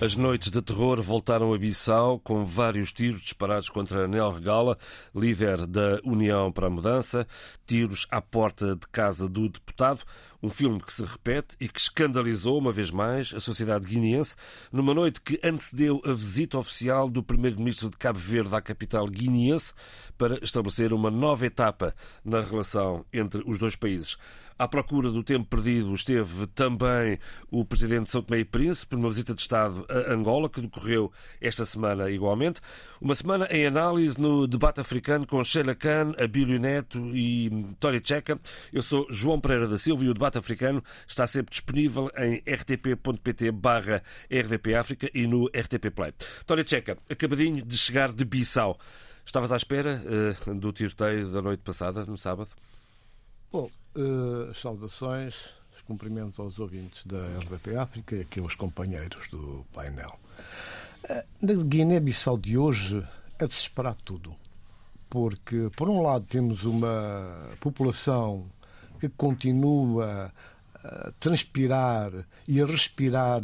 As noites de terror voltaram a Bissau com vários tiros disparados contra Nel Regala, líder da União para a Mudança, tiros à porta de casa do deputado. Um filme que se repete e que escandalizou uma vez mais a sociedade guineense numa noite que antecedeu a visita oficial do primeiro-ministro de Cabo Verde à capital guineense para estabelecer uma nova etapa na relação entre os dois países. À procura do tempo perdido esteve também o presidente de São Tomé e Príncipe, numa visita de Estado a Angola, que decorreu esta semana igualmente. Uma semana em análise no debate africano com Sheila Khan, Abílio Neto e Tória Checa. Eu sou João Pereira da Silva e o debate africano está sempre disponível em rtp.pt barra RDP África e no RTP Play. Tória Checa, acabadinho de chegar de Bissau. Estavas à espera uh, do tiroteio da noite passada, no sábado? Bom, uh, saudações, os cumprimentos aos ouvintes da RBP África e aqui aos companheiros do painel. Uh, na Guiné-Bissau de hoje é de se esperar tudo, porque, por um lado, temos uma população que continua a transpirar e a respirar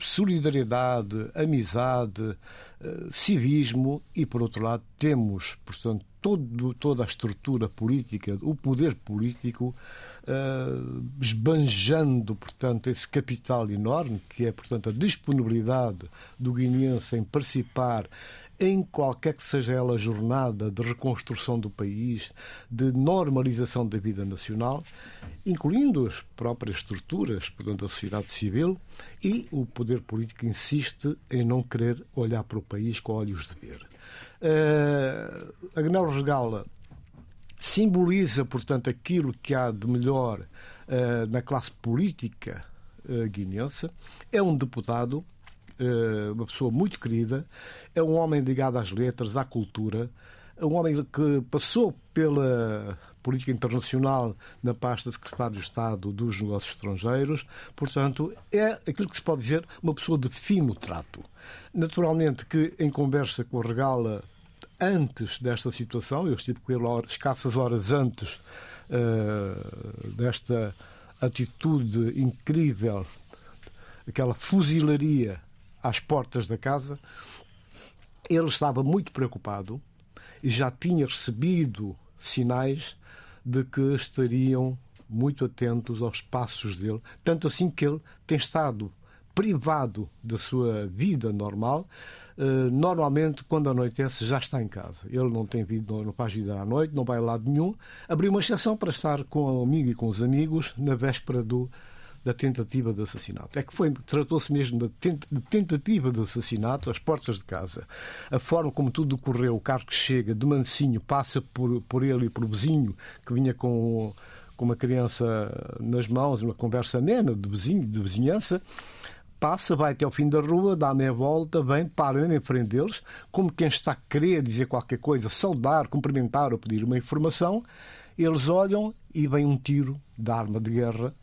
solidariedade, amizade, civismo e, por outro lado, temos, portanto, todo, toda a estrutura política, o poder político, uh, esbanjando, portanto, esse capital enorme, que é, portanto, a disponibilidade do guineense em participar em qualquer que seja ela a jornada de reconstrução do país, de normalização da vida nacional, incluindo as próprias estruturas, portanto, da sociedade civil, e o poder político insiste em não querer olhar para o país com olhos de ver. Uh, Agnello Regala simboliza, portanto, aquilo que há de melhor uh, na classe política uh, guineense. É um deputado, uh, uma pessoa muito querida, é um homem ligado às letras, à cultura, é um homem que passou pela política internacional na pasta de secretário de Estado dos Negócios Estrangeiros, portanto, é aquilo que se pode dizer uma pessoa de fino trato. Naturalmente que em conversa com a Regala antes desta situação, eu estive com ele escassas horas antes uh, desta atitude incrível, aquela fuzilaria às portas da casa, ele estava muito preocupado e já tinha recebido sinais de que estariam muito atentos aos passos dele, tanto assim que ele tem estado privado da sua vida normal. Uh, normalmente, quando anoitece, já está em casa. Ele não tem vida, não faz vida à noite, não vai a lado nenhum. Abriu uma exceção para estar com o amigo e com os amigos na véspera do, da tentativa de assassinato. É que foi, tratou-se mesmo de tentativa de assassinato às portas de casa. A forma como tudo ocorreu, o carro que chega de mansinho, passa por, por ele e por o vizinho que vinha com, com uma criança nas mãos, uma conversa nena de vizinho, de vizinhança, passa, vai até ao fim da rua, dá meia volta, vem, para em frente deles, como quem está a querer dizer qualquer coisa, saudar, cumprimentar ou pedir uma informação, eles olham e vem um tiro da arma de guerra,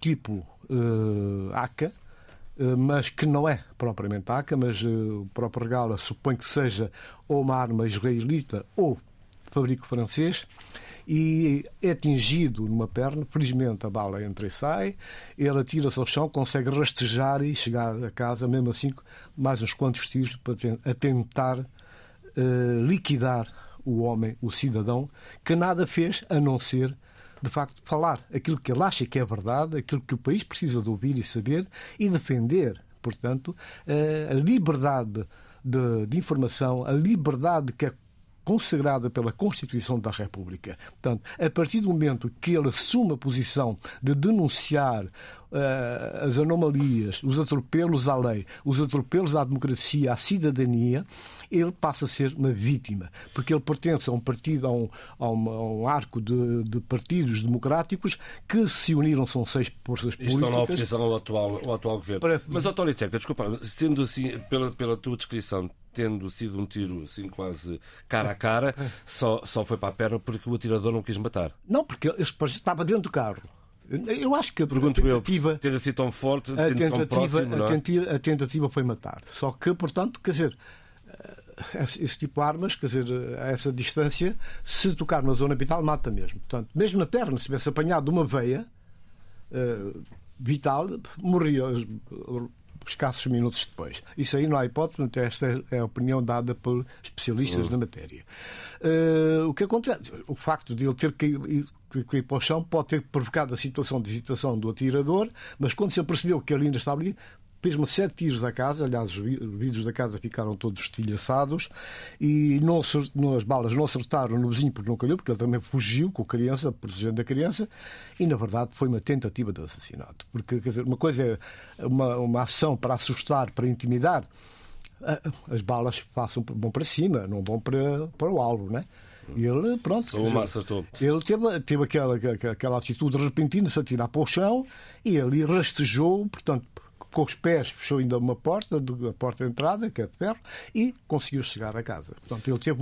tipo uh, AK, uh, mas que não é propriamente AK, mas uh, o próprio Regala supõe que seja ou uma arma israelita ou fabrico francês, e é atingido numa perna. Felizmente a bala entra e sai. Ele atira-se ao chão, consegue rastejar e chegar a casa, mesmo assim, mais uns quantos tiros para tentar uh, liquidar o homem, o cidadão, que nada fez a não ser de facto, falar aquilo que ele acha que é verdade, aquilo que o país precisa de ouvir e saber e defender, portanto, eh, a liberdade de, de informação, a liberdade que é consagrada pela Constituição da República. Portanto, a partir do momento que ele assume a posição de denunciar uh, as anomalias, os atropelos à lei, os atropelos à democracia, à cidadania, ele passa a ser uma vítima, porque ele pertence a um partido, a um, a um, a um arco de, de, partidos democráticos que se uniram, são seis forças políticas. Estão na oposição ao atual, ao atual governo. Para... Mas, Autório Tcheca, desculpa, sendo assim, pela, pela tua descrição, tendo sido um tiro assim quase cara a cara, só, só foi para a perna porque o atirador não quis matar. Não, porque ele estava dentro do carro. Eu acho que a Pergunto tentativa. Eu, ter sido tão forte, a tentativa, tão próximo, a, tentativa, a tentativa foi matar. Só que, portanto, quer dizer, esse tipo de armas, quer dizer, a essa distância, se tocar na zona vital, mata mesmo. Portanto, mesmo na perna, se tivesse apanhado uma veia uh, vital, morria escassos minutos depois. Isso aí não há hipótese, esta é a opinião dada por especialistas uhum. na matéria. Uh, o que acontece? O facto de ele ter caído, cair para o chão pode ter provocado a situação de hesitação do atirador, mas quando se percebeu que ele ainda estava ali, fez-me sete tiros da casa, aliás, os vidros da casa ficaram todos estilhaçados e não, as balas não acertaram no vizinho porque não calhou, porque ele também fugiu com a criança, protegendo a criança, e na verdade foi uma tentativa de assassinato. Porque, quer dizer, uma coisa é uma, uma ação para assustar, para intimidar, as balas passam, vão para cima, não vão para, para o alvo, né? Ele, pronto. Ele teve, teve aquela, aquela atitude repentina de se atirar para o chão e ele rastejou, portanto, com os pés fechou ainda uma porta, a porta de entrada, que é de ferro, e conseguiu chegar a casa. Portanto, ele teve,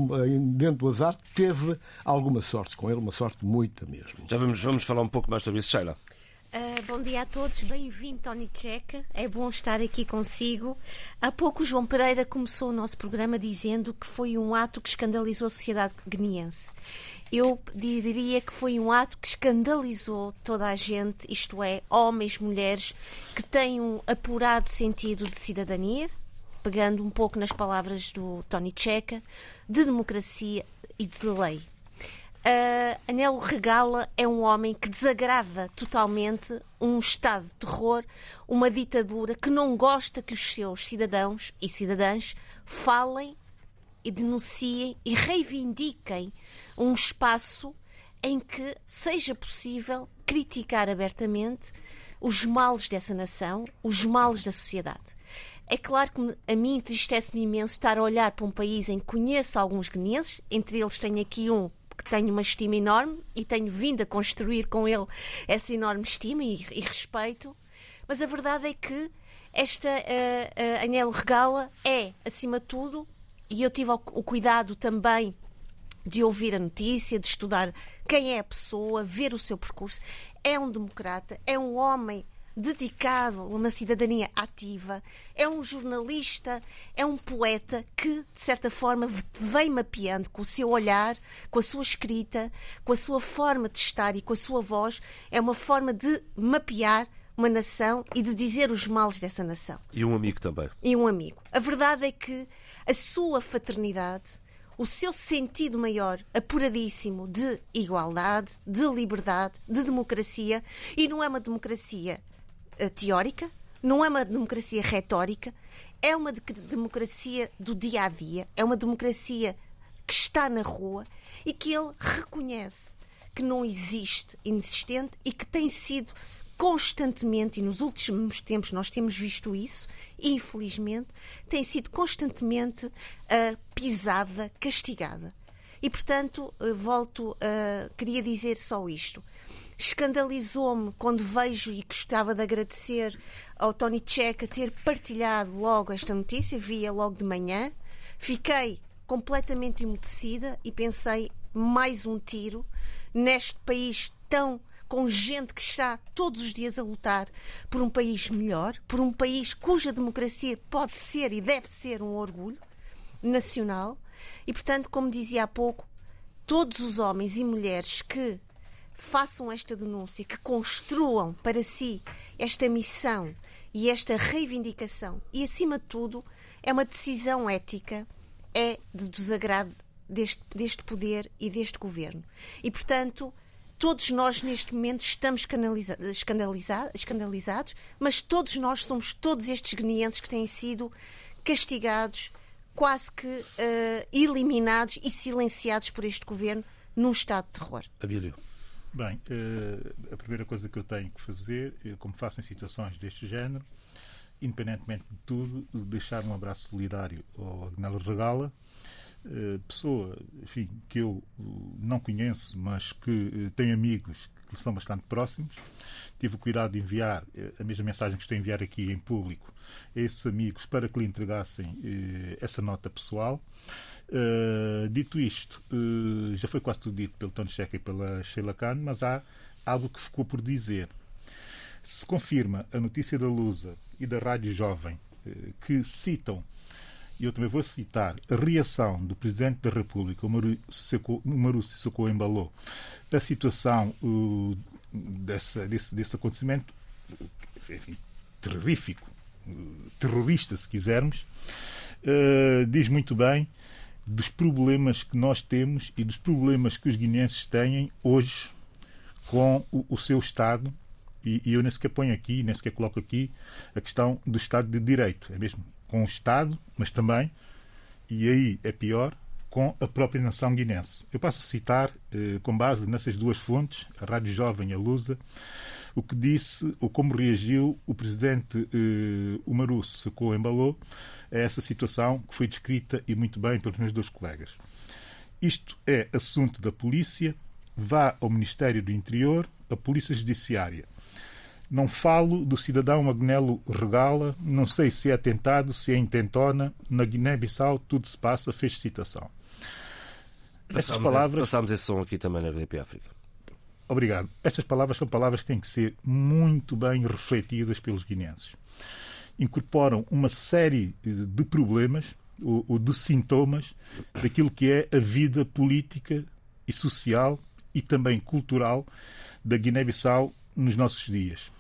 dentro do azar, teve alguma sorte com ele, uma sorte muita mesmo. Já vamos, vamos falar um pouco mais sobre isso, Sheila. Uh, bom dia a todos, bem-vindo Tony Checa, é bom estar aqui consigo. Há pouco o João Pereira começou o nosso programa dizendo que foi um ato que escandalizou a sociedade guineense. Eu diria que foi um ato que escandalizou toda a gente, isto é, homens, mulheres, que têm um apurado sentido de cidadania, pegando um pouco nas palavras do Tony Checa, de democracia e de lei. Uh, Anel Regala é um homem que desagrada totalmente um estado de terror, uma ditadura que não gosta que os seus cidadãos e cidadãs falem e denunciem e reivindiquem um espaço em que seja possível criticar abertamente os males dessa nação, os males da sociedade. É claro que a mim entristece-me imenso estar a olhar para um país em que conheço alguns guineenses, entre eles tenho aqui um que tenho uma estima enorme e tenho vindo a construir com ele essa enorme estima e, e respeito, mas a verdade é que esta uh, uh, Anel Regala é, acima de tudo, e eu tive o, o cuidado também de ouvir a notícia, de estudar quem é a pessoa, ver o seu percurso. É um democrata, é um homem dedicado a uma cidadania ativa, é um jornalista, é um poeta que, de certa forma, vem mapeando com o seu olhar, com a sua escrita, com a sua forma de estar e com a sua voz, é uma forma de mapear uma nação e de dizer os males dessa nação. E um amigo também. E um amigo. A verdade é que a sua fraternidade, o seu sentido maior, apuradíssimo de igualdade, de liberdade, de democracia, e não é uma democracia teórica, não é uma democracia retórica, é uma de democracia do dia a dia, é uma democracia que está na rua e que ele reconhece que não existe inexistente e que tem sido constantemente, e nos últimos tempos nós temos visto isso, infelizmente, tem sido constantemente uh, pisada, castigada. E, portanto, uh, volto, uh, queria dizer só isto. Escandalizou-me quando vejo e gostava de agradecer ao Tony Checa ter partilhado logo esta notícia, via logo de manhã. Fiquei completamente emudecida e pensei mais um tiro neste país tão com gente que está todos os dias a lutar por um país melhor, por um país cuja democracia pode ser e deve ser um orgulho nacional. E, portanto, como dizia há pouco, todos os homens e mulheres que façam esta denúncia, que construam para si esta missão e esta reivindicação, e acima de tudo, é uma decisão ética, é de desagrado deste, deste poder e deste governo. E, portanto, todos nós neste momento estamos escandalizados, mas todos nós somos todos estes guineenses que têm sido castigados, quase que uh, eliminados e silenciados por este governo num estado de terror. Abílio. Bem, uh, a primeira coisa que eu tenho que fazer, como faço em situações deste género, independentemente de tudo, deixar um abraço solidário ao Agnello Regala, eh, pessoa enfim, que eu eh, não conheço, mas que tem amigos que são bastante próximos. Tive o cuidado de enviar a mesma mensagem que estou a enviar aqui em público a esses amigos para que lhe entregassem essa nota pessoal. dito isto, já foi quase tudo dito pelo Tony Checa e pela Sheila Khan, mas há algo que ficou por dizer. Se confirma a notícia da Lusa e da Rádio Jovem que citam e eu também vou citar a reação do Presidente da República, o Marucio Sissoko Embalou, da situação uh, dessa, desse, desse acontecimento, enfim, terrífico, terrorista, se quisermos, uh, diz muito bem dos problemas que nós temos e dos problemas que os guineenses têm hoje com o, o seu Estado e, e eu nem sequer ponho aqui, nem sequer coloco aqui a questão do Estado de Direito. É mesmo com o Estado, mas também, e aí é pior, com a própria nação guinense. Eu passo a citar, eh, com base nessas duas fontes, a Rádio Jovem e a Lusa, o que disse ou como reagiu o presidente eh, Umaru Embalou a essa situação que foi descrita e muito bem pelos meus dois colegas. Isto é assunto da polícia, vá ao Ministério do Interior, a Polícia Judiciária. Não falo do cidadão Agnelo Regala, não sei se é atentado, se é intentona. Na Guiné-Bissau tudo se passa, fez citação. Estas palavras. Passámos esse som aqui também na RDP África. Obrigado. Estas palavras são palavras que têm que ser muito bem refletidas pelos guineenses. Incorporam uma série de problemas ou, ou de sintomas daquilo que é a vida política e social e também cultural da Guiné-Bissau nos nossos dias.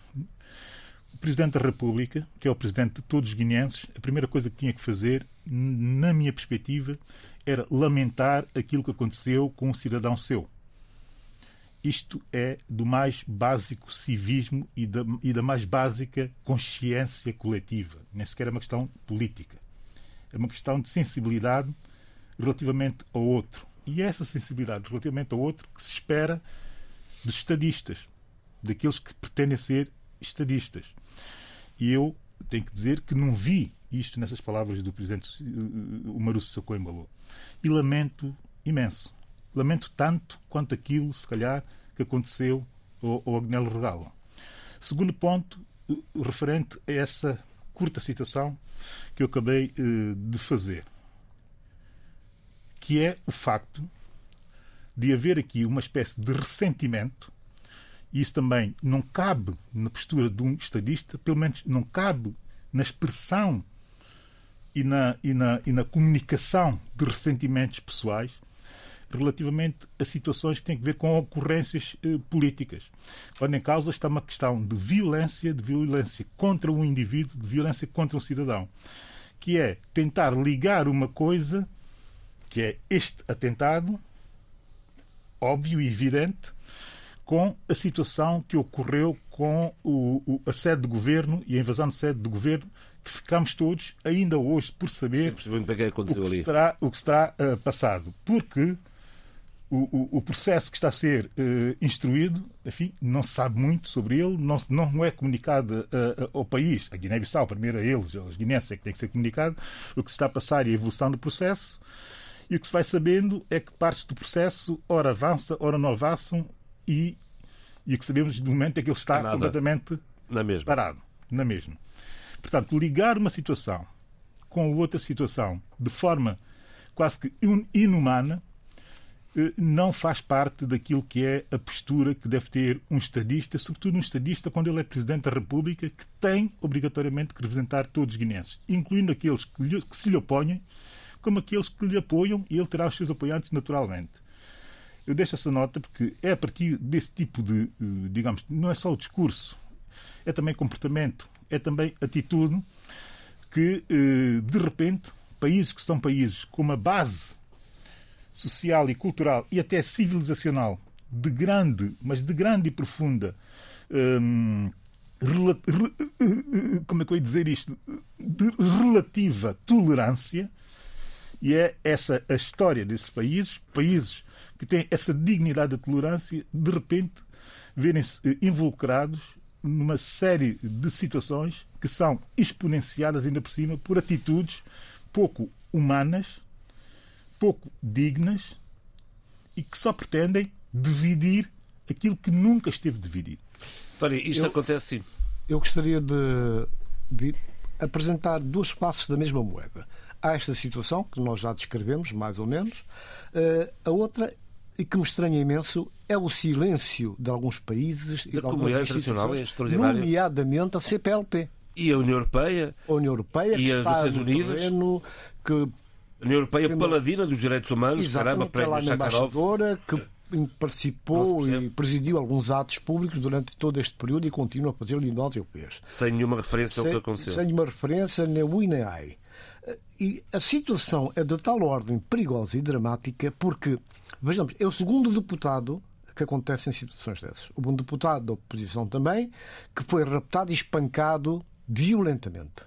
Presidente da República, que é o Presidente de todos os guineenses, a primeira coisa que tinha que fazer, na minha perspectiva, era lamentar aquilo que aconteceu com um cidadão seu. Isto é do mais básico civismo e da, e da mais básica consciência coletiva. Nem sequer é uma questão política. É uma questão de sensibilidade relativamente ao outro. E é essa sensibilidade relativamente ao outro que se espera dos estadistas, daqueles que pretendem ser estadistas. E eu tenho que dizer que não vi isto nessas palavras do presidente Umaru Sissoko Embalo. E lamento imenso. Lamento tanto quanto aquilo, se calhar, que aconteceu ao, ao Agnello Regalo. Segundo ponto, referente a essa curta citação que eu acabei uh, de fazer, que é o facto de haver aqui uma espécie de ressentimento isso também não cabe na postura de um estadista, pelo menos não cabe na expressão e na, e na, e na comunicação de ressentimentos pessoais relativamente a situações que têm a ver com ocorrências eh, políticas. Quando em causa está uma questão de violência, de violência contra um indivíduo, de violência contra um cidadão, que é tentar ligar uma coisa, que é este atentado, óbvio e evidente, com a situação que ocorreu com o, o, a sede do governo e a invasão de sede do governo, que ficamos todos ainda hoje por saber Sim, o, que o, que. Terá, o que será uh, passado. Porque o, o, processo que está a ser uh, instruído, enfim, não se sabe muito sobre ele, não, não é comunicado uh, ao país. A Guiné-Bissau, primeiro a eles, aos guineenses, é que tem que ser comunicado o que se está a passar e a evolução do processo. E o que se vai sabendo é que partes do processo, ora avança, ora não avançam, e, e o que sabemos de momento é que ele está é completamente na parado. Na mesma. Portanto, ligar uma situação com outra situação de forma quase que inumana eh, não faz parte daquilo que é a postura que deve ter um estadista, sobretudo um estadista quando ele é Presidente da República, que tem obrigatoriamente que representar todos os guineenses, incluindo aqueles que, lhe, que se lhe oponham, como aqueles que lhe apoiam, e ele terá os seus apoiantes naturalmente. Eu deixo essa nota porque é a partir desse tipo de, eh, digamos, não é só o discurso, é também comportamento, é também atitude que, eh, de repente, países que são países com uma base social e cultural e até civilizacional de grande, mas de grande e profunda hum, como é que eu ia dizer isto? De relativa tolerância, e é essa a história desses países, países que têm essa dignidade de tolerância, de repente verem-se eh, involucrados numa série de situações que são exponenciadas ainda por cima por atitudes pouco humanas, pouco dignas e que só pretendem dividir aquilo que nunca esteve dividido. Faria, isto eu, acontece sim. Eu gostaria de, de apresentar duas faces da mesma moeda. Há esta situação, que nós já descrevemos, mais ou menos. Uh, a outra e que me estranha imenso é o silêncio de alguns países da e de comunidade internacional é extraordinário. nomeadamente a CPLP. E a União Europeia. A União Europeia, e que a está Nações Unidas. Terreno, que a União Europeia Tendo... paladina dos direitos humanos, caramba, prémio Sakharov. que participou e presidiu alguns atos públicos durante todo este período e continua a fazer lindote europeus. Sem nenhuma referência ao que aconteceu. Sem nenhuma referência, nem o nem ai. E a situação é de tal ordem perigosa e dramática porque, vejamos, é o segundo deputado que acontece em situações dessas. O bom deputado da oposição também, que foi raptado e espancado violentamente.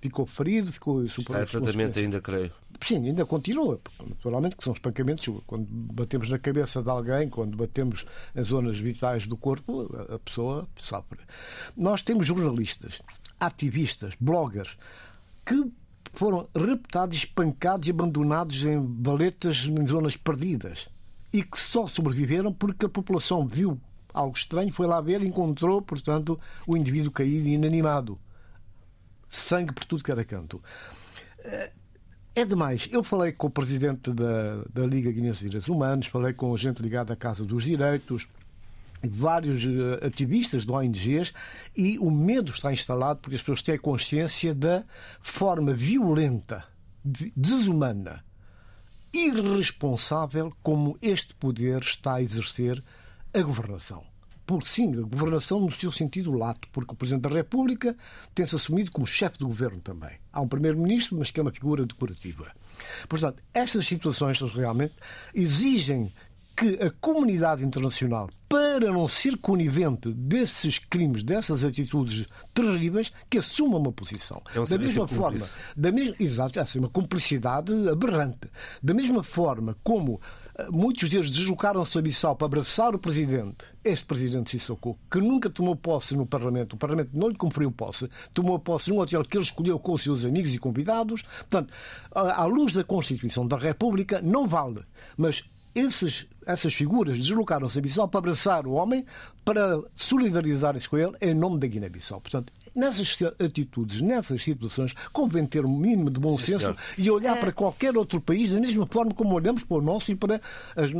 Ficou ferido, ficou super. Está em tratamento ainda, creio. Sim, ainda continua. Naturalmente que são espancamentos. Quando batemos na cabeça de alguém, quando batemos em zonas vitais do corpo, a pessoa sofre. Nós temos jornalistas, ativistas, bloggers, que foram raptados, espancados e abandonados em valetas em zonas perdidas e que só sobreviveram porque a população viu algo estranho, foi lá ver e encontrou, portanto, o indivíduo caído e inanimado. Sangue por tudo que era canto. É demais. Eu falei com o presidente da, da Liga Guinense de Direitos Humanos, falei com gente ligada à Casa dos Direitos, vários eh, ativistas de ONGs e o medo está instalado porque as pessoas têm consciência da forma violenta, desumana, irresponsável como este poder está a exercer a governação por sim, a governação no seu sentido lato, porque o Presidente da República tem-se assumido como chefe de governo também. Há um Primeiro-Ministro, mas que é uma figura decorativa. Portanto, estas situações realmente exigem que a comunidade internacional, para não ser conivente desses crimes, dessas atitudes terríveis, que assuma uma posição. É um da mesma forma, da mesma, exato, é uma cumplicidade aberrante. Da mesma forma como Muitos deles deslocaram-se a Bissau para abraçar o presidente, este presidente Sissoko, que nunca tomou posse no Parlamento. O Parlamento não lhe conferiu posse. Tomou posse num hotel que ele escolheu com os seus amigos e convidados. Portanto, à luz da Constituição da República, não vale. Mas esses, essas figuras deslocaram-se a Bissau para abraçar o homem, para solidarizarem-se com ele em nome da Guiné-Bissau. Portanto, nessas atitudes, nessas situações, convém ter um mínimo de bom Sim, senso senhor. e olhar é... para qualquer outro país da mesma forma como olhamos para o nosso e para as,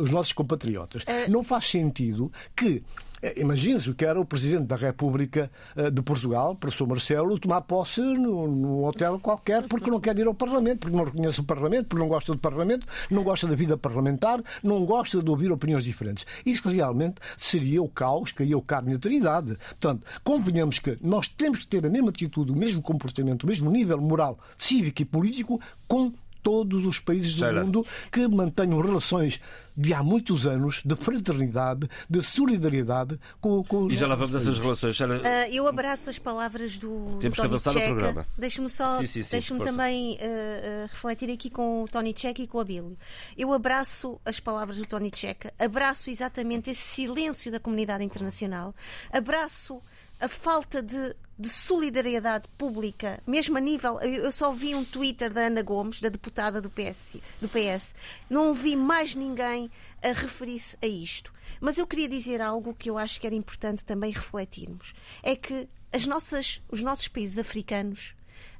os nossos compatriotas. É... Não faz sentido que é, Imagine-se o que era o Presidente da República eh, de Portugal, professor Marcelo, tomar posse num hotel qualquer porque não quer ir ao Parlamento, porque não reconhece o Parlamento, porque não gosta do Parlamento, não gosta da vida parlamentar, não gosta de ouvir opiniões diferentes. Isso realmente seria o caos que o carne eternidade. Portanto, convenhamos que nós temos que ter a mesma atitude, o mesmo comportamento, o mesmo nível moral, cívico e político com todos os países do mundo que mantenham relações de há muitos anos de fraternidade, de solidariedade com, com E já lá vamos a essas relações. Uh, eu abraço as palavras do, Temos do Tony que avançar programa. Deixe-me só, deixe-me também uh, refletir aqui com o Tony Checa e com o Abílio. Eu abraço as palavras do Tony Checa, abraço exatamente esse silêncio da comunidade internacional, abraço a falta de, de, solidariedade pública, mesmo a nível. Eu só vi um Twitter da Ana Gomes, da deputada do PS, do PS. Não ouvi mais ninguém a referir-se a isto. Mas eu queria dizer algo que eu acho que era importante também refletirmos: é que as nossas, os nossos países africanos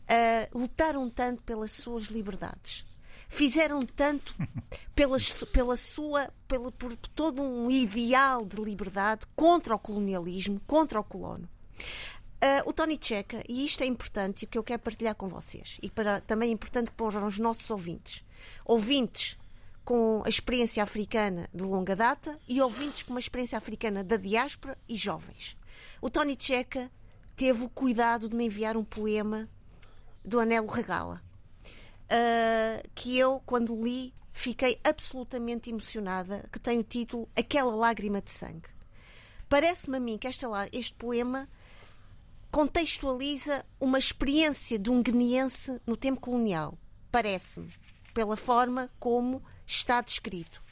uh, lutaram tanto pelas suas liberdades fizeram tanto pela, pela sua, pela, por todo um ideal de liberdade contra o colonialismo, contra o colono. Uh, o Tony Checa, e isto é importante e o que eu quero partilhar com vocês, e para, também é importante para os nossos ouvintes. Ouvintes com a experiência africana de longa data e ouvintes com uma experiência africana da diáspora e jovens. O Tony Checa teve o cuidado de me enviar um poema do Anelo Regala uh, que eu, quando li, fiquei absolutamente emocionada, que tem o título Aquela Lágrima de Sangue. Parece-me a mim que esta, este poema contextualiza uma experiência de um guineense no tempo colonial. Parece-me, pela forma como está descrito.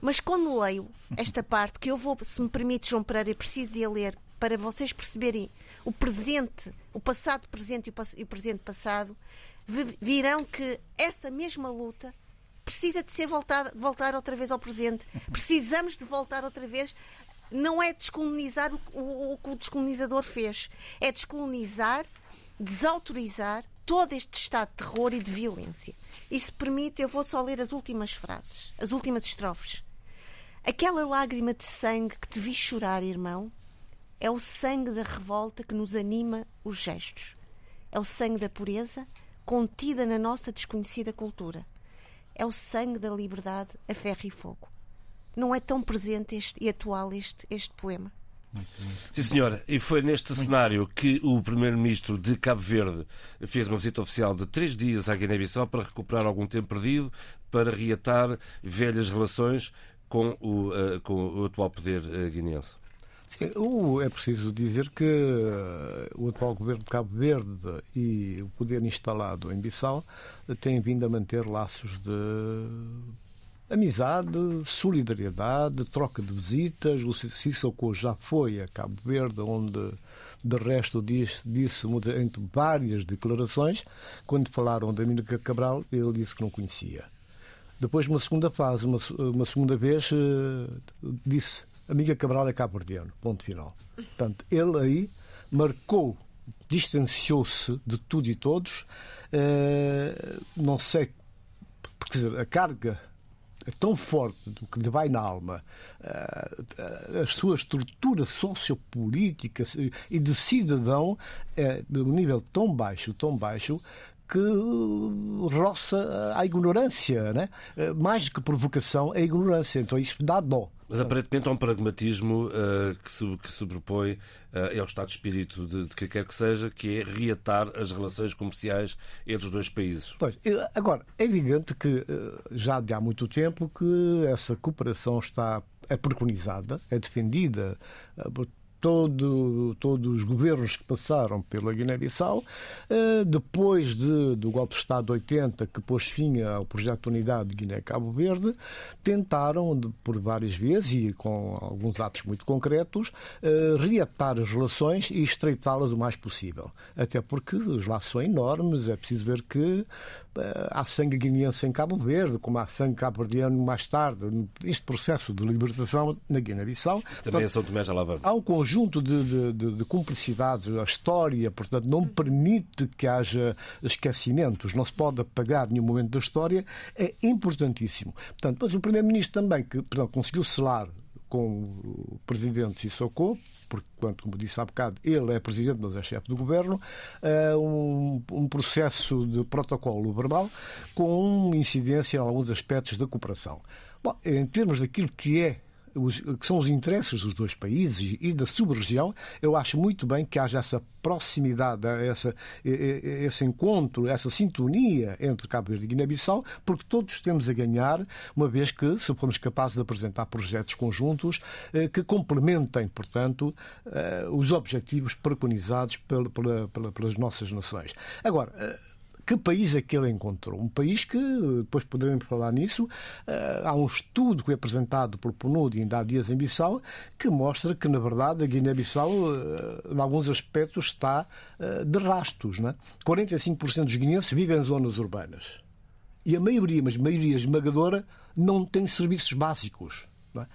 Mas quando leio esta parte, que eu vou, se me permite, João Pereira, preciso de a ler para vocês perceberem o presente, o passado presente e o presente passado, virão que essa mesma luta precisa de ser voltada, voltar outra vez ao presente. Precisamos de voltar outra vez. Não é descolonizar o, o, o que o descolonizador fez, é descolonizar, desautorizar todo este estado de terror e de violência. Se permite, eu vou só ler as últimas frases, as últimas estrofes. Aquela lágrima de sangue que te vi chorar, irmão, é o sangue da revolta que nos anima os gestos. É o sangue da pureza, contida na nossa desconhecida cultura. É o sangue da liberdade a ferro e fogo. Não é tão presente este, e atual este, este poema. Sim, senhora. E foi neste cenário que o Primeiro-Ministro de Cabo Verde fez uma visita oficial de três dias à Guiné-Bissau para recuperar algum tempo perdido, para reatar velhas relações com o, uh, com o atual poder uh, guineense. É preciso dizer que eh, o atual governo de Cabo Verde e o poder instalado em Bissau têm vindo a manter laços de amizade, solidariedade, troca de visitas. O Sissoko já foi a Cabo Verde, onde de resto disse, disse entre várias declarações, quando falaram da Mínica Cabral, ele disse que não conhecia. Depois, uma segunda fase, uma, uma segunda vez, eh, disse Amiga Cabral é cabo-verdiano, ponto final. Portanto, ele aí marcou, distanciou-se de tudo e todos. Uh, não sei, porque a carga tão forte do que lhe vai na alma, uh, a sua estrutura sociopolítica e de cidadão é de um nível tão baixo, tão baixo, que roça a ignorância, né? mais do que provocação, é a ignorância. Então isso dá dó. Mas aparentemente há um pragmatismo uh, que, se, que sobrepõe uh, ao estado de espírito de, de que quer que seja, que é reatar as relações comerciais entre os dois países. Pois, agora, é evidente que uh, já de há muito tempo que essa cooperação está é preconizada, é defendida todo, todos os governos que passaram pela Guiné-Bissau, eh, depois de, do golpe de Estado de 80, que pôs fim ao projeto de unidade de Guiné-Cabo Verde, tentaram, por várias vezes e com alguns atos muito concretos, eh, reatar as relações e estreitá-las o mais possível. Até porque os laços são enormes, é preciso ver que há sangue guineense em Cabo Verde, como há sangue cabo-verdiano mais tarde, este processo de libertação na Guiné-Bissau. Também São Tomé já lá vamos. Há um conjunto de, de, de, cumplicidades, a história, portanto, não permite que haja esquecimentos, não se pode apagar nenhum momento da história, é importantíssimo. Portanto, mas o Primeiro-Ministro também, que portanto, conseguiu selar com o Presidente Sissoko, porque, como disse há bocado, ele é presidente, mas é chefe do governo, uh, um, um, processo de protocolo verbal com incidência em alguns aspectos da cooperação. Bom, em termos daquilo que é os, que são os interesses dos dois países e da sub-região, eu acho muito bem que haja essa proximidade, essa, esse encontro, essa sintonia entre Cabo Verde e Guiné-Bissau, porque todos temos a ganhar, uma vez que, se formos capazes de apresentar projetos conjuntos eh, que complementem, portanto, eh, os objetivos preconizados pelas nossas nações. Agora, eh, que país é que ele encontrou? Um país que, depois poderemos falar nisso, uh, há um estudo que foi apresentado pelo PNUD ainda há dias em Bissau, que mostra que, na verdade, a Guiné-Bissau, uh, em alguns aspectos, está uh, de rastos. Né? 45% dos guineenses vivem em zonas urbanas. E a maioria, mas a maioria esmagadora, não tem serviços básicos. Não é?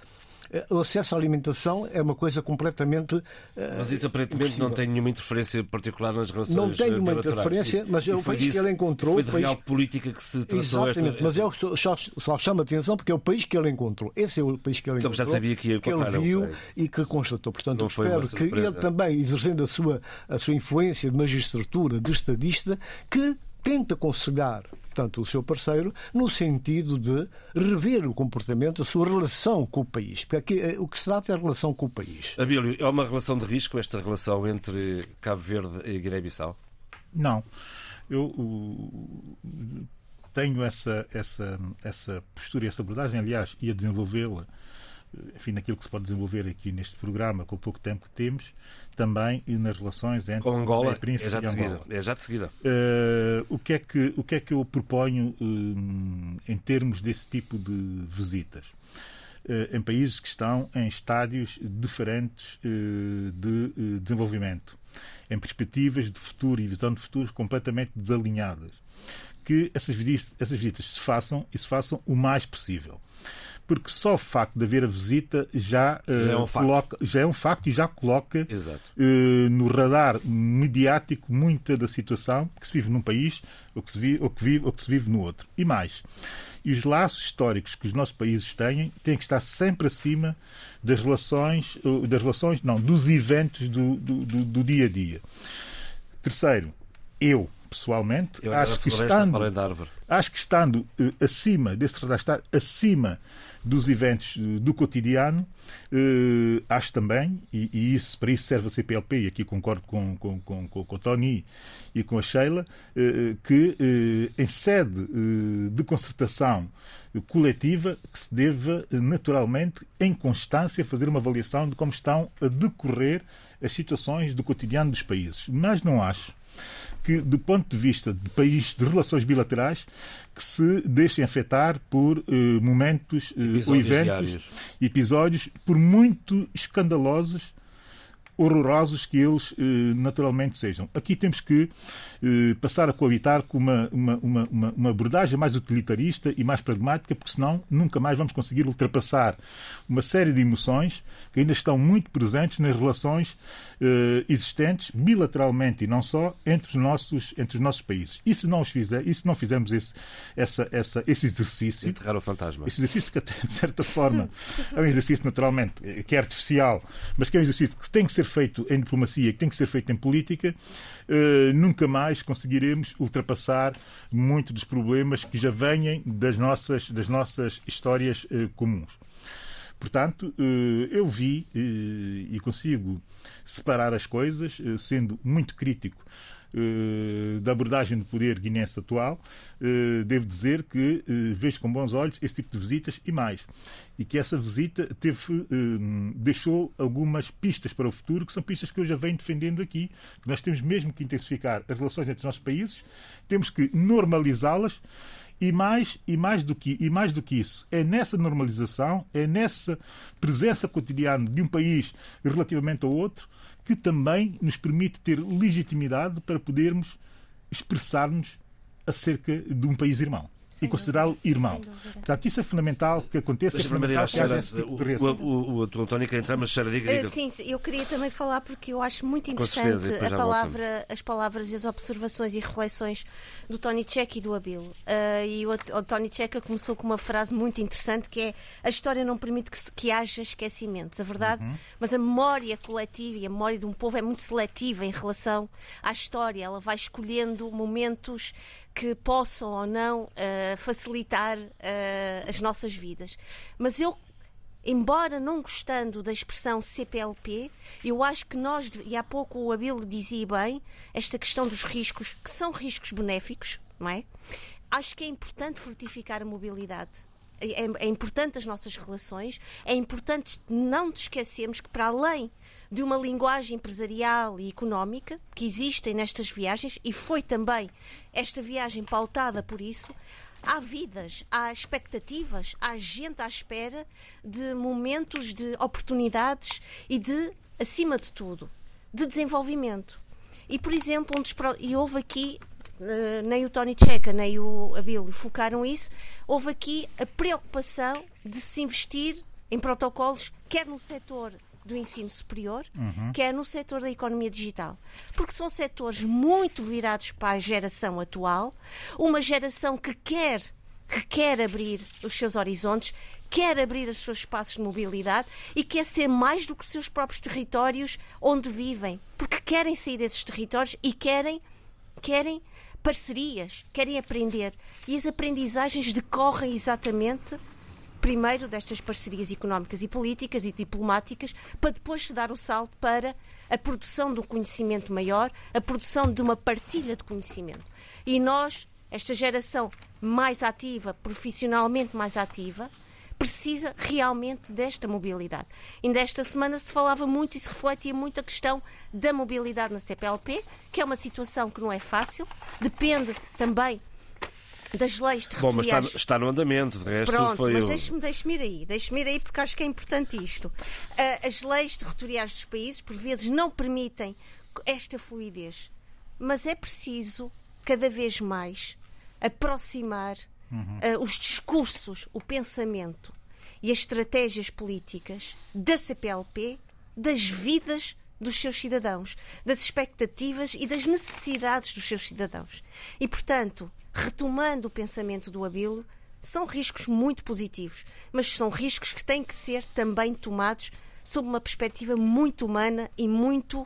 Eh, o acesso à alimentação é uma coisa completamente. Eh, mas isso aparentemente impossível. não tem nenhuma interferência particular nas relações Não tem nenhuma interferência, mas é o país que ele encontrou. Foi de país... real política que se tratou Exatamente, esta... mas eu só, só chamo a atenção porque é o país que ele encontrou. Esse é o país que ele encontrou. já sabia que ia que ele viu e que constatou. Portanto, não espero que ele também, exercendo a sua, a sua influência de magistratura, de estadista, que tente aconselhar portanto, o seu parceiro, no sentido de rever o comportamento, a sua relação com o país. Porque aqui, eh, o que se trata é a relação com o país. Abílio, é uma relação de risco esta relação entre Cabo Verde e Guiné-Bissau? Não. Eu tenho essa, essa, essa postura e essa abordagem, aliás, ia desenvolvê-la enfim, naquilo que se pode desenvolver aqui neste programa, com o pouco tempo que temos, também e nas relações entre com Angola, a é já de seguida. É já de seguida. Uh, o, que é que, o que é que eu proponho uh, em termos desse tipo de visitas? Uh, em países que estão em estádios diferentes de desenvolvimento, em perspectivas de futuro e visão de futuro completamente desalinhadas. Que essas visitas, essas visitas se façam e se façam o mais possível porque só o facto de haver a visita já, uh, já, é, um coloca, já é um facto e já coloca uh, no radar mediático muita da situação que se vive num país ou que se vive, ou que vive, ou que se vive no outro. E mais, e os laços históricos que os nossos países têm têm que estar sempre acima das relações, das relações não, dos eventos do, do, do, do dia a dia. Terceiro, eu pessoalmente, Eu acho que, estando, acho que estando uh, acima desse radar, estar acima dos eventos uh, do cotidiano, uh, acho também, e, e, isso, para isso serve a CPLP, e aqui concordo com, com, com, com, o Tony e com a Sheila, que em sede de concertação coletiva que se deva naturalmente, em constância, fazer uma avaliação de como estão a decorrer as situações do cotidiano dos países. Mas não acho que, do ponto de vista de país de relações bilaterais, que se deixem afetar por uh, momentos uh, ou eventos, diários. episódios, por muito escandalosos horrorosos que eles eh, naturalmente sejam. Aqui temos que eh, passar a coabitar com uma, uma, uma, uma, abordagem mais utilitarista e mais pragmática, porque senão nunca mais vamos conseguir ultrapassar uma série de emoções que ainda estão muito presentes nas relações eh, existentes, bilateralmente e não só, entre os nossos, entre os nossos países. E se não, os fizer, e se não fizermos esse, essa, essa, esse exercício. Enterrar o fantasma. Esse exercício que, até, de certa forma, é um exercício naturalmente que é artificial, mas que é um exercício que tem que ser feito em diplomacia, que tem que ser feito em política, uh, nunca mais conseguiremos ultrapassar muito dos problemas que já vêm das nossas, das nossas histórias uh, comuns. Portanto, uh, eu vi e consigo separar as coisas, sendo muito crítico eh, da abordagem do poder guinense atual, eh, devo dizer que eh, vejo com bons olhos esse tipo de visitas e mais. E que essa visita teve, deixou algumas pistas para o futuro, que são pistas que eu já venho defendendo aqui, nós temos mesmo que intensificar as relações entre os nossos países, temos que normalizá-las e mais, e, mais do que, e mais do que isso, é nessa normalização, é nessa presença cotidiana de um país relativamente ao outro, que também nos permite ter legitimidade para podermos expressar-nos acerca de um país irmão e considerá-lo irmão. Portanto, isso é fundamental que aconteça. Deixa é fundamental que haja esse tipo de o, o, o, o António quer entrar, mas Sara, diga, diga. Eh, sim, eu queria também falar porque eu acho muito interessante certeza, a palavra, as palavras e as observações e reflexões do Tony Check e do Abil. Uh, e o, o Tony Checa começou com uma frase muito interessante que é a história não permite que, que haja esquecimentos. A verdade, uhum. mas a memória coletiva e a memória de um povo é muito seletiva em relação à história. Ela vai escolhendo momentos que possam ou não uh, facilitar uh, as nossas vidas. Mas eu, embora não gostando da expressão CPLP, eu acho que nós, e há pouco o Abel dizia bem, esta questão dos riscos, que são riscos benéficos, não é? Acho que é importante fortificar a mobilidade. É, é importante as nossas relações, é importante não te esquecermos que, para além de uma linguagem empresarial e económica que existem nestas viagens e foi também esta viagem pautada por isso. Há vidas, há expectativas, há gente à espera de momentos de oportunidades e de, acima de tudo, de desenvolvimento. E, por exemplo, um e houve aqui Uh, nem o Tony Checa nem o Abílio focaram isso, houve aqui a preocupação de se investir em protocolos, quer no setor do ensino superior, uhum. quer no setor da economia digital. Porque são setores muito virados para a geração atual, uma geração que quer, que quer abrir os seus horizontes, quer abrir os seus espaços de mobilidade e quer ser mais do que os seus próprios territórios onde vivem, porque querem sair desses territórios e querem, querem parcerias, querem aprender. E as aprendizagens decorrem exatamente primeiro destas parcerias económicas e políticas e diplomáticas, para depois se dar o salto para a produção um conhecimento maior, a produção de uma partilha de conhecimento. E nós, esta geração mais ativa, profissionalmente mais ativa, precisa realmente desta mobilidade. Ainda esta semana se falava muito e se refletia muito a questão da mobilidade na CPLP, que é uma situação que não é fácil, depende também das leis territoriais. Bom, mas está, está no andamento, de resto Pronto, foi... mas deixe-me deixe ir aí, deixe-me ir aí porque acho que é importante isto. Uh, as leis territoriais dos países, por vezes, não permitem esta fluidez, mas é preciso, cada vez mais, aproximar uhum. uh, os discursos, o pensamento e as estratégias políticas da CPLP das vidas dos seus cidadãos, das expectativas e das necessidades dos seus cidadãos. E, portanto, retomando o pensamento do Abilo, são riscos muito positivos, mas são riscos que têm que ser também tomados sob uma perspectiva muito humana e muito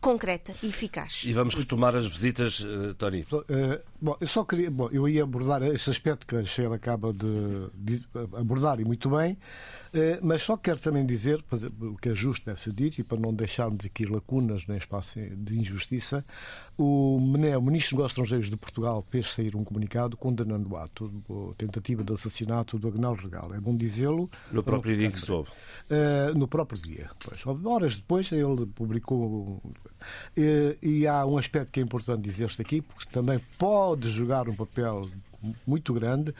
concreta e eficaz. E vamos retomar as visitas, uh, Tony. Uh, bom, eu só queria. Bom, eu ia abordar esse aspecto que a Sheila acaba de, de abordar e muito bem, uh, mas só quero também dizer, o que é justo deve ser dito, e para não deixarmos aqui lacunas nem espaço de injustiça, o, o Ministro dos Negócios Estrangeiros de Portugal fez sair um comunicado condenando o ato, a tentativa de assassinato do Agnaldo Regal. É bom dizê-lo. No próprio dia que soube. no próprio dia. Pois, horas depois ele publicou e, há um aspecto que é importante dizer-se aqui, porque também pode jogar um papel muito grande.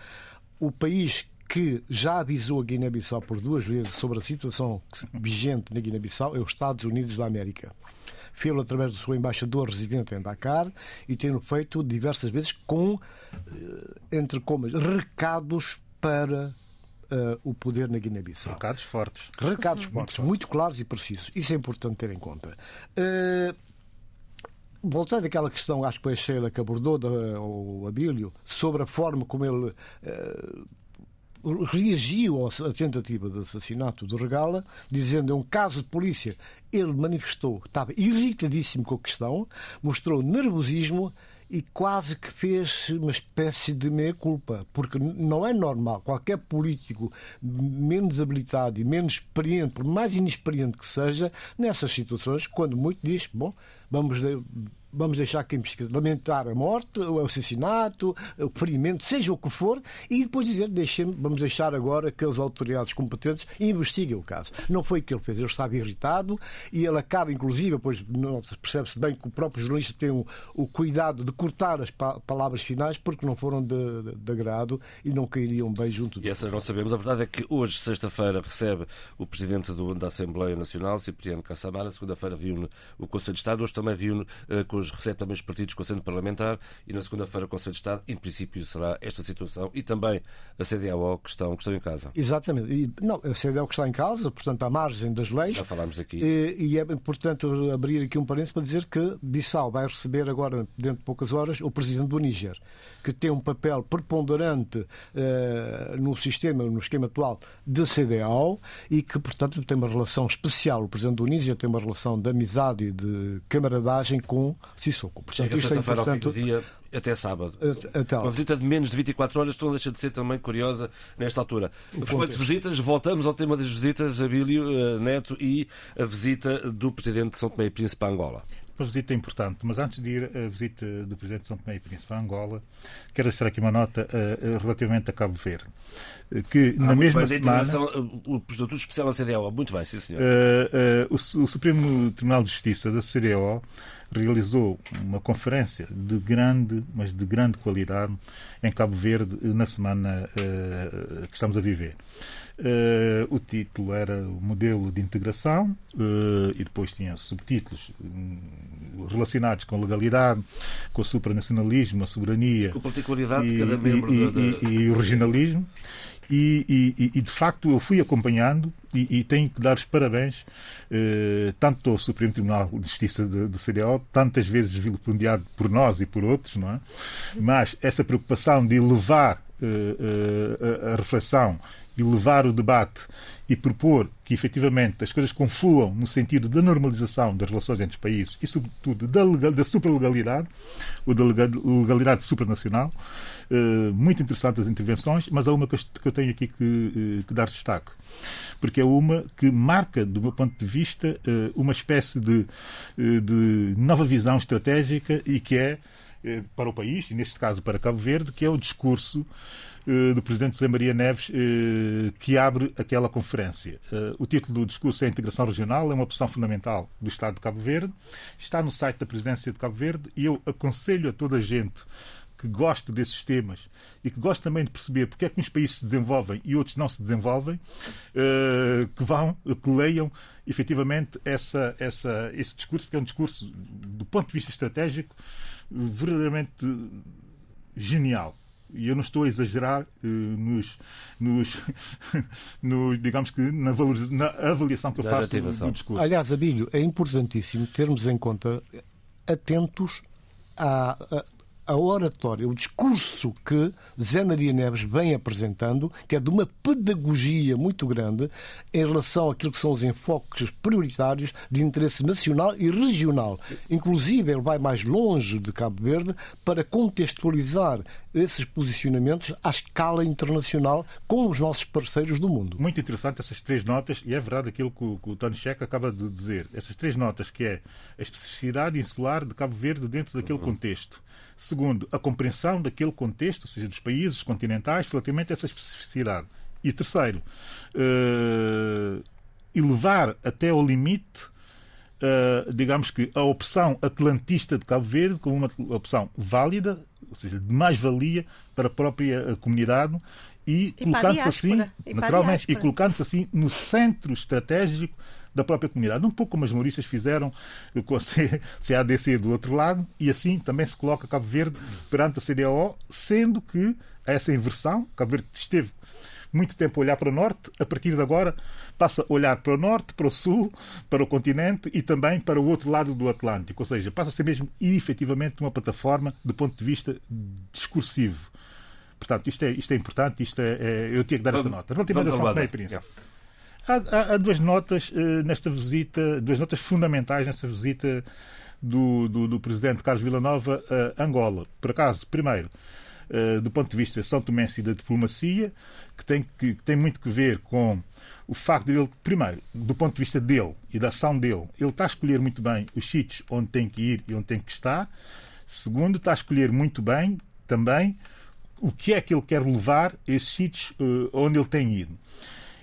O país que já avisou a Guiné-Bissau por duas vezes sobre a situação vigente na Guiné-Bissau é os Estados Unidos da América. Fê-lo através do seu embaixador residente em Dakar e tem feito diversas vezes com, eh, entre comas, recados para uh, o poder na Guiné-Bissau. Recados fortes. Recados fortes, muito claros e precisos. Isso é importante ter em conta. Uh, voltando àquela questão, acho que foi a Sheila que abordou, da, o Abílio, sobre a forma como ele uh, reagiu à tentativa de assassinato do Regala, dizendo é um caso de polícia. Ele manifestou, estava irritadíssimo com a questão, mostrou nervosismo e quase que fez uma espécie de meia-culpa, porque não é normal. Qualquer político menos habilitado e menos experiente, por mais inexperiente que seja, nessas situações, quando muito diz, bom, vamos vamos deixar que a investigação lamentar a morte, o assassinato, o ferimento, seja o que for, e depois dizer, deixem vamos deixar agora que as autoridades competentes investiguem o caso. Não foi o que ele fez, ele estava irritado e ele acaba, inclusive, pois percebe-se bem que o próprio jornalista tem o, o cuidado de cortar as pa palavras finais porque não foram de, de, de, agrado e não cairiam bem junto. E essas não sabemos. A verdade é que hoje, sexta-feira, recebe o presidente do, da Assembleia Nacional, Cipriano Cassamara, segunda-feira viu o Conselho de Estado, hoje também viu uh, os recebe também os partidos com assento parlamentar e na segunda-feira o Conselho de Estado, em princípio, será esta situação e também a CDAO que estão, que estão em casa. Exatamente. E, não, a CDAO que está em casa, portanto, à margem das leis. Já falámos aqui. E, e é importante abrir aqui um parênteses para dizer que Bissau vai receber agora, dentro de poucas horas, o presidente do Níger, que tem um papel preponderante uh, no sistema, no esquema atual de CDAO e que, portanto, tem uma relação especial. O presidente do Níger tem uma relação de amizade e de camaradagem com Sissoko. Portanto, Chega é sexta-feira é ao fim do dia até sábado. Até Uma visita de menos de 24 horas não deixa de ser também curiosa nesta altura. Depois de visitas, voltamos ao tema das visitas, Abílio eh, Neto e a visita do Presidente de São Tomé e Príncipe a Angola uma visita importante, mas antes de ir à visita do Presidente de São Tomé e Príncipe a Angola, quero deixar aqui uma nota uh, relativamente a Cabo Verde. Que ah, na mesma bem, semana. O Estatuto Especial da CDO, muito bem, sim senhor. Uh, uh, o, o Supremo Tribunal de Justiça da CDO realizou uma conferência de grande, mas de grande qualidade em Cabo Verde na semana uh, que estamos a viver. Uh, o título era o modelo de integração uh, e depois tinha subtítulos um, relacionados com a legalidade, com o supranacionalismo, a soberania com a particularidade e, de cada membro e, da... e, e, o regionalismo. E, e, e, de facto eu fui acompanhando e, e tenho que dar os parabéns eh, tanto ao Supremo Tribunal de Justiça do, do CDO, tantas vezes vilipendiado por nós e por outros, não é? mas essa preocupação de levar eh, eh, a reflexão e levar o debate e propor que efetivamente as coisas confluam no sentido da normalização das relações entre os países e, sobretudo, da, legal, da supralegalidade, ou da legalidade supranacional. Uh, muito interessantes as intervenções, mas há uma que eu tenho aqui que, uh, que, dar destaque, porque é uma que marca, do meu ponto de vista, uh, uma espécie de, de nova visão estratégica e que é para o país, e neste caso para Cabo Verde, que é o discurso do Presidente José Maria Neves, eh, que abre aquela conferência. Eh, o título do discurso é a Integração Regional, é uma opção fundamental do Estado de Cabo Verde. Está no site da Presidência de Cabo Verde e eu aconselho a toda a gente que gosta desses temas e que gosta também de perceber porque é que uns países se desenvolvem e outros não se desenvolvem, que vão, que leiam efetivamente essa, essa, esse discurso, porque é um discurso, do ponto de vista estratégico, verdadeiramente genial e eu não estou a exagerar uh, nos, nos, nos, digamos que na, na avaliação que eu faço do, do, discurso. Aliás, Abílio, é importantíssimo termos em conta atentos à, a oratória, o discurso que Zé Maria Neves vem apresentando, que é de uma pedagogia muito grande em relação àquilo que são os enfoques prioritários de interesse nacional e regional. Inclusive, ele vai mais longe de Cabo Verde para contextualizar esses posicionamentos à escala internacional com os nossos parceiros do mundo. Muito interessante essas três notas, e é verdade aquilo que o, que o Tony Checa acaba de dizer. Essas três notas, que é a especificidade insular de Cabo Verde dentro daquele uhum. contexto. Segundo, a compreensão daquele contexto, ou seja, dos países continentais, relativamente a essa especificidade. E terceiro, uh, elevar até ao limite Uh, digamos que a opção atlantista de Cabo Verde como uma opção válida, ou seja, de mais-valia para a própria comunidade e, e colocando-se assim, e naturalmente, e colocando-se assim no centro estratégico da própria comunidade. Um pouco como as Maurícias fizeram com a CADC do outro lado, e assim também se coloca Cabo Verde perante a CDAO, sendo que essa inversão, Cabo Verde esteve muito tempo a olhar para o norte, a partir de agora passa a olhar para o norte, para o sul, para o continente e também para o outro lado do Atlântico. Ou seja, passa a ser mesmo efetivamente uma plataforma do ponto de vista discursivo. Portanto, isto é, isto é importante, isto é, é eu tinha que dar esta nota. Relativamente a São Tomé e Príncipe. Há, há, há, duas notas uh, nesta visita, duas notas fundamentais nesta visita do, do, do presidente Carlos Villanova a Angola. Por acaso, primeiro, uh, do ponto de vista São Tomense e da diplomacia, que tem, que, que tem muito que ver com o facto de ele, primeiro, do ponto de vista dele e da ação dele, ele está a escolher muito bem os sítios onde tem que ir e onde tem que estar. Segundo, está a escolher muito bem também o que é que ele quer levar a esses sítios uh, onde ele tem ido.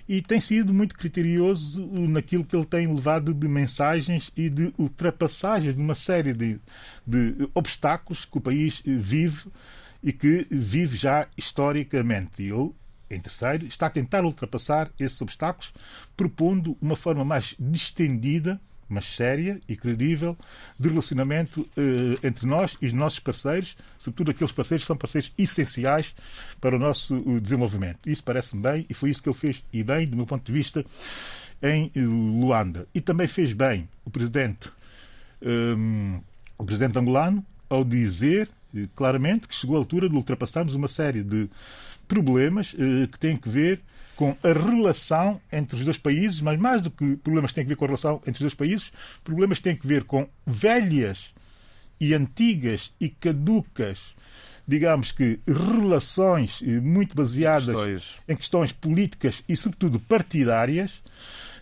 E tem sido muito criterioso naquilo que ele tem levado de mensagens e de ultrapassagens de uma série de, de obstáculos que o país eh, vive e que vive já historicamente. E ele, em terceiro, está a tentar ultrapassar esses obstáculos, propondo uma forma mais distendida mas séria e credível de relacionamento eh, entre nós e os nossos parceiros, sobretudo aqueles parceiros que são parceiros essenciais para o nosso desenvolvimento. Isso parece-me bem e foi isso que ele fez e bem, do meu ponto de vista, em Luanda. E também fez bem o presidente, um, o presidente angolano ao dizer eh, claramente que chegou a altura de ultrapassarmos uma série de problemas eh, que têm que ver com a relação entre os dois países, mas mais do que problemas que têm a ver com a relação entre os dois países, problemas que têm a ver com velhas e antigas e caducas, digamos que, relações eh, muito baseadas questões. em questões políticas e, sobretudo, partidárias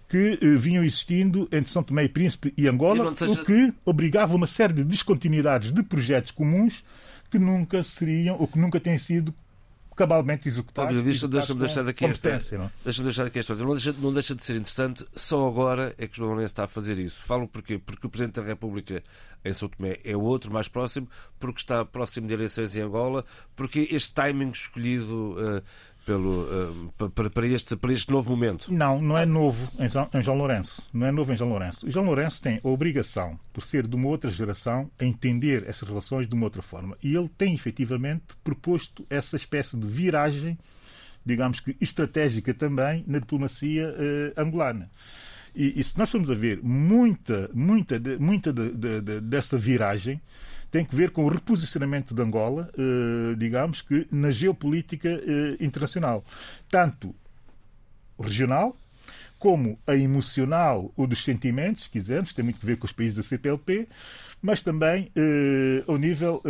que eh, vinham existindo entre São Tomé e Príncipe e Angola, e seja... o que obrigava uma série de descontinuidades de projetos comuns que nunca seriam ou que nunca têm sido cabalmente executados. Deixa-me deixa deixar daqui esta. Deixa-me deixar daqui esta. Não deixa, não deixa de ser interessante, só agora é que João Lourenço está a fazer isso. Falam porquê? Porque o Presidente da República em São Tomé é o outro mais próximo, porque está próximo de eleições em Angola, porque este timing escolhido uh, pelo, uh, para, para, este, para este novo momento? Não, não é novo em João, em João Lourenço. Não é novo em João Lourenço. O João Lourenço tem a obrigação, por ser de uma outra geração, a entender essas relações de uma outra forma. E ele tem efetivamente proposto essa espécie de viragem, digamos que estratégica também, na diplomacia uh, angolana. E, e, se nós formos a ver muita, muita, muita de, de, de, dessa viragem, tem que ver com o reposicionamento de Angola, eh, digamos que, na geopolítica eh, internacional. Tanto regional, como a emocional ou dos sentimentos, se quisermos, tem muito a ver com os países da CPLP, mas também eh, ao nível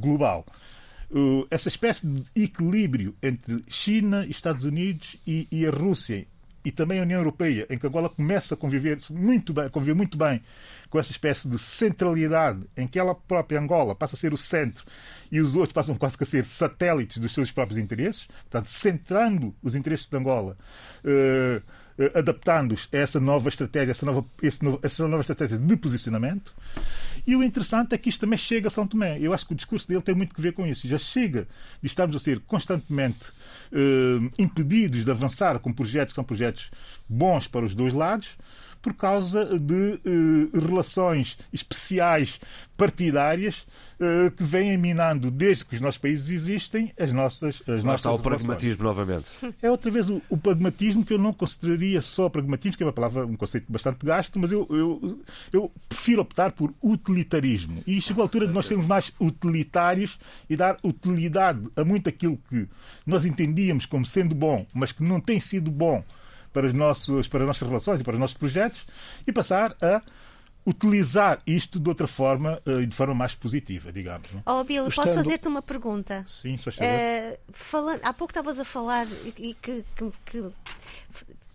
global. essa espécie de equilíbrio entre China, Estados Unidos e, e a Rússia e também a União Europeia, em que Angola começa a conviver muito bem, conviver muito bem com essa espécie de centralidade, em que ela própria, Angola, passa a ser o centro e os outros passam quase a ser satélites dos seus próprios interesses, portanto, centrando os interesses de Angola. Uh, adaptando-os a essa nova estratégia, essa nova, essa nova estratégia de posicionamento. E o interessante é que isto também chega a São Tomé. Eu acho que o discurso dele tem muito a ver com isso. Já chega de estarmos a ser constantemente eh, impedidos de avançar com projetos que são projetos bons para os dois lados, por causa de uh, relações especiais partidárias uh, que vêm minando, desde que os nossos países existem, as nossas as Lá nossas está o relações. pragmatismo novamente. É outra vez o, o pragmatismo que eu não consideraria só pragmatismo, que é uma palavra, um conceito bastante gasto, mas eu, eu, eu prefiro optar por utilitarismo. E chegou a altura de nós sermos mais utilitários e dar utilidade a muito aquilo que nós entendíamos como sendo bom, mas que não tem sido bom para, os nossos, para as nossas relações e para os nossos projetos, e passar a utilizar isto de outra forma e de forma mais positiva, digamos. Não? Oh, Bill, posso Estando- fazer-te uma pergunta? Sim, só Eh, falando, há pouco estavas a falar e, e que, que- que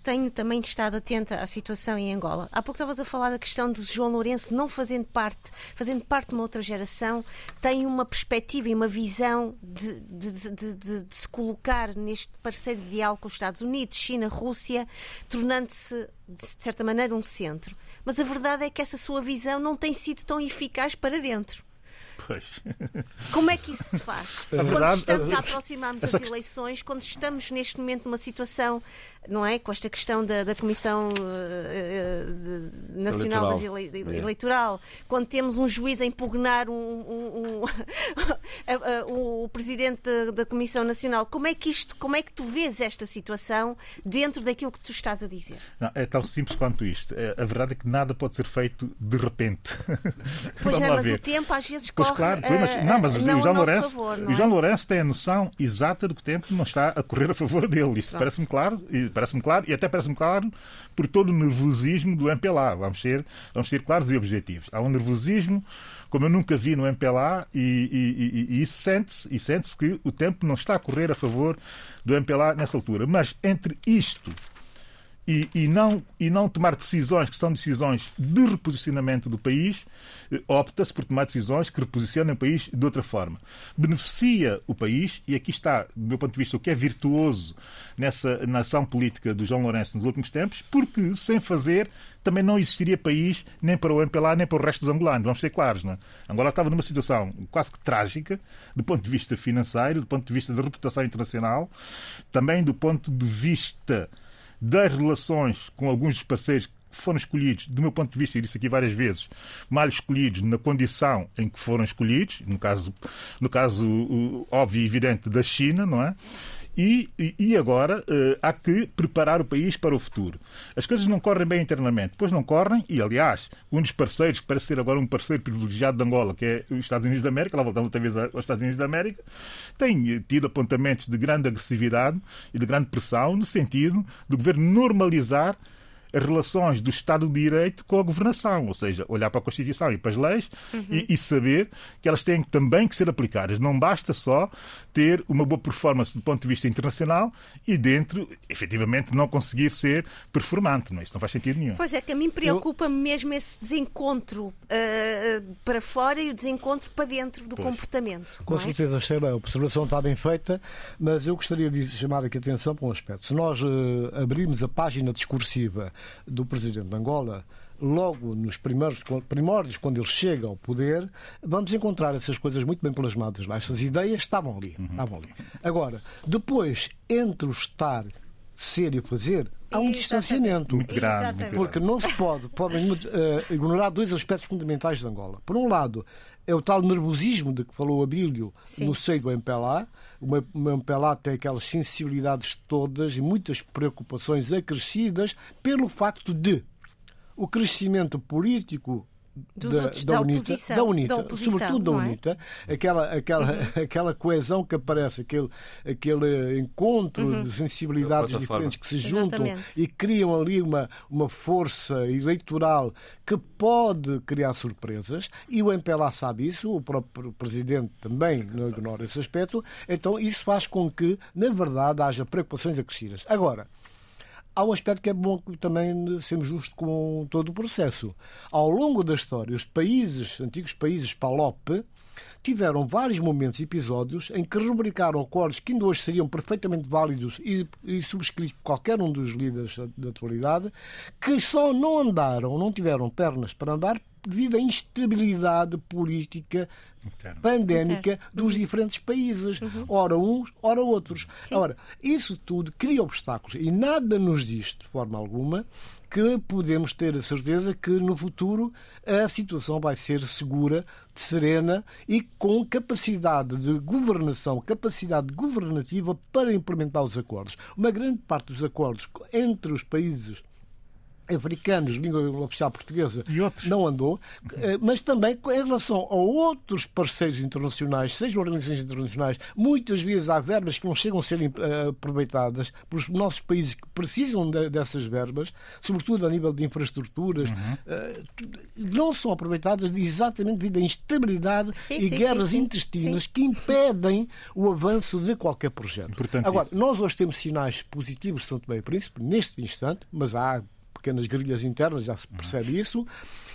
tenho também estado atenta à situação em Angola. Há pouco estavas a falar da questão de João Lourenço não fazendo parte, fazendo parte de uma outra geração, tem uma perspectiva e uma visão de, de- de- de- de se colocar neste parceiro de diálogo com os Estados Unidos, China, Rússia, tornando-se de certa maneira um centro. Mas a verdade é que essa sua visão não tem sido tão eficaz para dentro. Pois. Como é que isso se faz? Quando verdade, estamos a- a aproximar-nos das eleições, quando estamos neste momento numa situação, não é? Com esta questão da, da Comissão eh, de- Nacional das Eleitoral. Ele- É. Eleitoral, quando temos um juiz a impugnar um, um- um- a- a- o presidente da, Comissão Nacional, como é que isto, como é que tu vês esta situação dentro daquilo que tu estás a dizer? Não, é tão simples quanto isto. É, A verdade é que nada pode ser feito de repente. Pois é, mas ver. o tempo às vezes Pois corre claro, mas, eh, não, mas não o João Lourenço, favor, não o é? João Lourenço tem a noção exata de que o tempo não está a correr a favor dele. Isto parece-me claro, e parece-me claro, e até parece-me claro por todo o nervosismo do MPLA. Vamos ser, vamos ser claros e objetivos. Há um nervosismo como eu nunca vi no MPLA e, e- e- e isso sente-se e sente-se que o tempo não está a correr a favor do MPLA nessa altura. Mas entre isto e, e não, e não tomar decisões que são decisões de reposicionamento do país, eh, opta-se por tomar decisões que reposicionem o país de outra forma. Beneficia o país, e aqui está, do meu ponto de vista, o que é virtuoso nessa na ação política do João Lourenço nos últimos tempos, porque sem fazer também não existiria país nem para o MPLA nem para o resto dos angolanos. Vamos ser claros, não é? Angola estava numa situação quase que trágica, do ponto de vista financeiro, do ponto de vista da reputação internacional, também do ponto de vista das relações com alguns dos parceiros foram escolhidos, do meu ponto de vista, e disse aqui várias vezes, mal escolhidos na condição em que foram escolhidos, no caso, no caso óbvio e evidente da China, não é? E, e- e agora eh, há que preparar o país para o futuro. As coisas não correm bem internamente, pois não correm, e aliás, um dos parceiros, que parece ser agora um parceiro privilegiado de Angola, que é os Estados Unidos da América, lá voltamos outra vez aos Estados Unidos da América, tem eh, tido apontamentos de grande agressividade e de grande pressão no sentido do governo normalizar as relações do Estado de Direito com a governação, ou seja, olhar para a Constituição e para as leis e, e saber que elas têm também que ser aplicadas. Não basta só ter uma boa performance do ponto de vista internacional e dentro, efetivamente, não conseguir ser performante. Não, é? isso não faz sentido nenhum. Pois é, que a mim preocupa-me mesmo esse desencontro eh, para fora e o desencontro para dentro do Pois. comportamento. Com é? certeza, Sheila, a observação está bem feita, mas eu gostaria de chamar aqui a atenção para um aspecto. Se nós eh, abrirmos a página discursiva do Presidente de Angola, logo nos primeiros primórdios, quando ele chega ao poder, vamos encontrar essas coisas muito bem plasmadas lá. Essas ideias estavam ali. Estavam ali. Agora, depois, entre o estar, ser e fazer, há um Exatamente. distanciamento. Muito Exatamente. Porque não se pode, podem eh, ignorar dois aspectos fundamentais de Angola. Por um lado, é o tal nervosismo de que falou Abílio Sim. no seio do MPLA. O MPLA tem aquelas sensibilidades todas e muitas preocupações acrescidas pelo facto de o crescimento político da, outros, da, da UNITA, oposição, da UNITA, da oposição, sobretudo da é? UNITA, aquela, aquela, aquela coesão que aparece, aquele, aquele encontro de sensibilidades diferentes que se juntam Exatamente. e criam ali uma, uma força eleitoral que pode criar surpresas, e o MPLA sabe isso, o próprio Presidente também não ignora esse aspecto, então isso faz com que, na verdade, haja preocupações acrescidas. Agora, há um aspecto que é bom também sermos justos com todo o processo. Ao longo da história, os países, antigos países PALOP, tiveram vários momentos e episódios em que rubricaram acordos que ainda hoje seriam perfeitamente válidos e, e subscritos por qualquer um dos líderes da atualidade, que só não andaram, não tiveram pernas para andar devido à instabilidade política Interno. pandémica Interno. dos diferentes países, ora uns, ora outros. Sim. Ora, isso tudo cria obstáculos e nada nos diz, de forma alguma, que podemos ter a certeza que no futuro a situação vai ser segura, serena e com capacidade de governação, capacidade governativa para implementar os acordos. Uma grande parte dos acordos entre os países africanos, língua oficial portuguesa, E não andou, eh, mas também em relação a outros parceiros internacionais, sejam organizações internacionais, muitas vezes há verbas que não chegam a ser eh, aproveitadas pelos nossos países que precisam de- dessas verbas, sobretudo a nível de infraestruturas, eh, não são aproveitadas exatamente devido à instabilidade Sim, e sim, guerras sim, sim. intestinas que impedem o avanço de qualquer projeto. Importante Agora, isso. nós hoje temos sinais positivos de São Tomé e Príncipe, neste instante, mas há pequenas guerrilhas internas, já se percebe isso,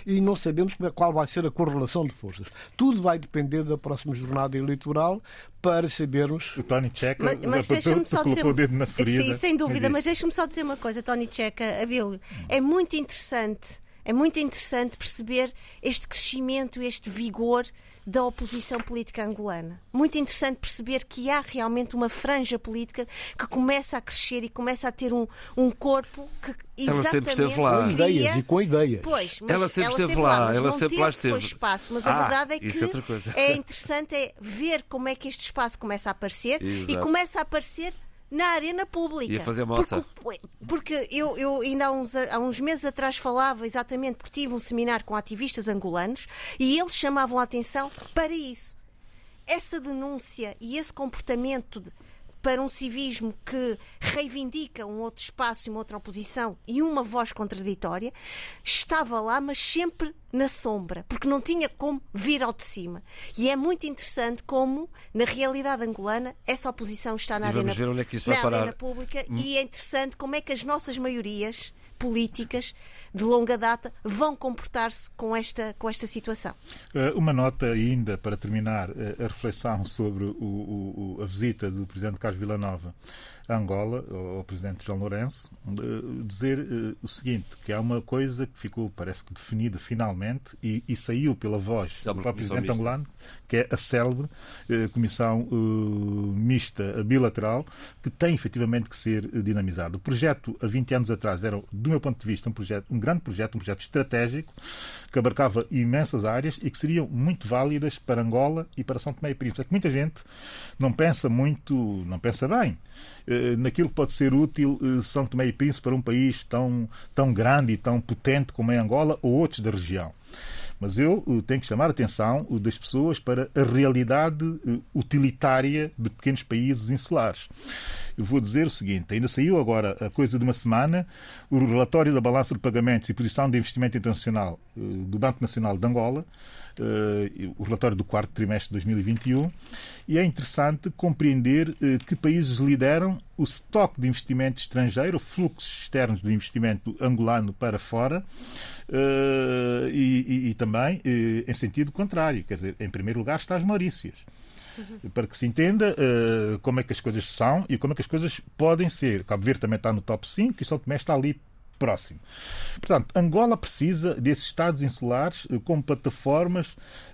e não sabemos como é- qual vai ser a correlação de forças. Tudo vai depender da próxima jornada eleitoral para sabermos. O Tony Checa Mas, mas deixa-me só dizer. o dedo na ferida. Sim, sem dúvida, mas deixa-me só dizer uma coisa, Tony Checa, Abílio. É muito interessante, é muito interessante perceber este crescimento, este vigor da oposição política angolana. Muito interessante perceber que há realmente uma franja política que começa a crescer e começa a ter um, um corpo que Ela exatamente sempre esteve lá. Com ideias e com ideias. Pois, mas Ela sempre esteve esteve lá, mas ela não sempre teve, lá esteve. Foi espaço, mas a Ah, verdade é que é outra coisa. é interessante é ver como é que este espaço começa a aparecer e Exato. começa a aparecer na arena pública. E a fazer moça. Porque, porque eu, eu ainda há uns, há uns meses atrás falava exatamente porque tive um seminário com ativistas angolanos e eles chamavam a atenção para isso. Essa denúncia e esse comportamento de- para um civismo que reivindica um outro espaço e uma outra oposição e uma voz contraditória, estava lá, mas sempre na sombra, porque não tinha como vir ao de cima. E é muito interessante como, na realidade angolana, essa oposição está na, arena, é na arena pública e é interessante como é que as nossas maiorias políticas de longa data vão comportar-se com esta, com esta situação. Eh, Uma nota ainda para terminar eh, a reflexão sobre o- o- a visita do Presidente Carlos Villanova a Angola, ao Presidente João Lourenço, dizer eh, o seguinte, que há uma coisa que ficou, parece que definida finalmente e, e saiu pela voz do próprio Presidente angolano, que é a célebre eh, Comissão eh, Mista Bilateral, que tem efetivamente que ser eh, dinamizada. O projeto, há 20 anos atrás, era, do meu ponto de vista, um, projeto, um grande projeto, um projeto estratégico, que abarcava imensas áreas e que seriam muito válidas para Angola e para São Tomé e Príncipe. É que muita gente não pensa muito, não pensa bem eh, naquilo que pode ser útil eh, São Tomé e Príncipe para um país tão, tão grande e tão potente como é Angola ou outros da região. Mas eu eh, tenho que chamar a atenção eh, das pessoas para a realidade eh, utilitária de pequenos países insulares. Eu vou dizer o seguinte: ainda saiu agora, a coisa de uma semana, o relatório da balança de pagamentos e posição de investimento internacional eh, do Banco Nacional de Angola, eh, o relatório do quarto trimestre de 2021, e é interessante compreender eh, que países lideram o estoque de investimento estrangeiro, fluxos externos de investimento angolano para fora, eh, e, e- e também em sentido contrário. Quer dizer, em primeiro lugar está as Maurícias. Para que se entenda eh, como é que as coisas são e como é que as coisas podem ser. Cabo Verde também está no top 5 e São Tomé está ali próximo. Portanto, Angola precisa desses Estados insulares eh, como plataformas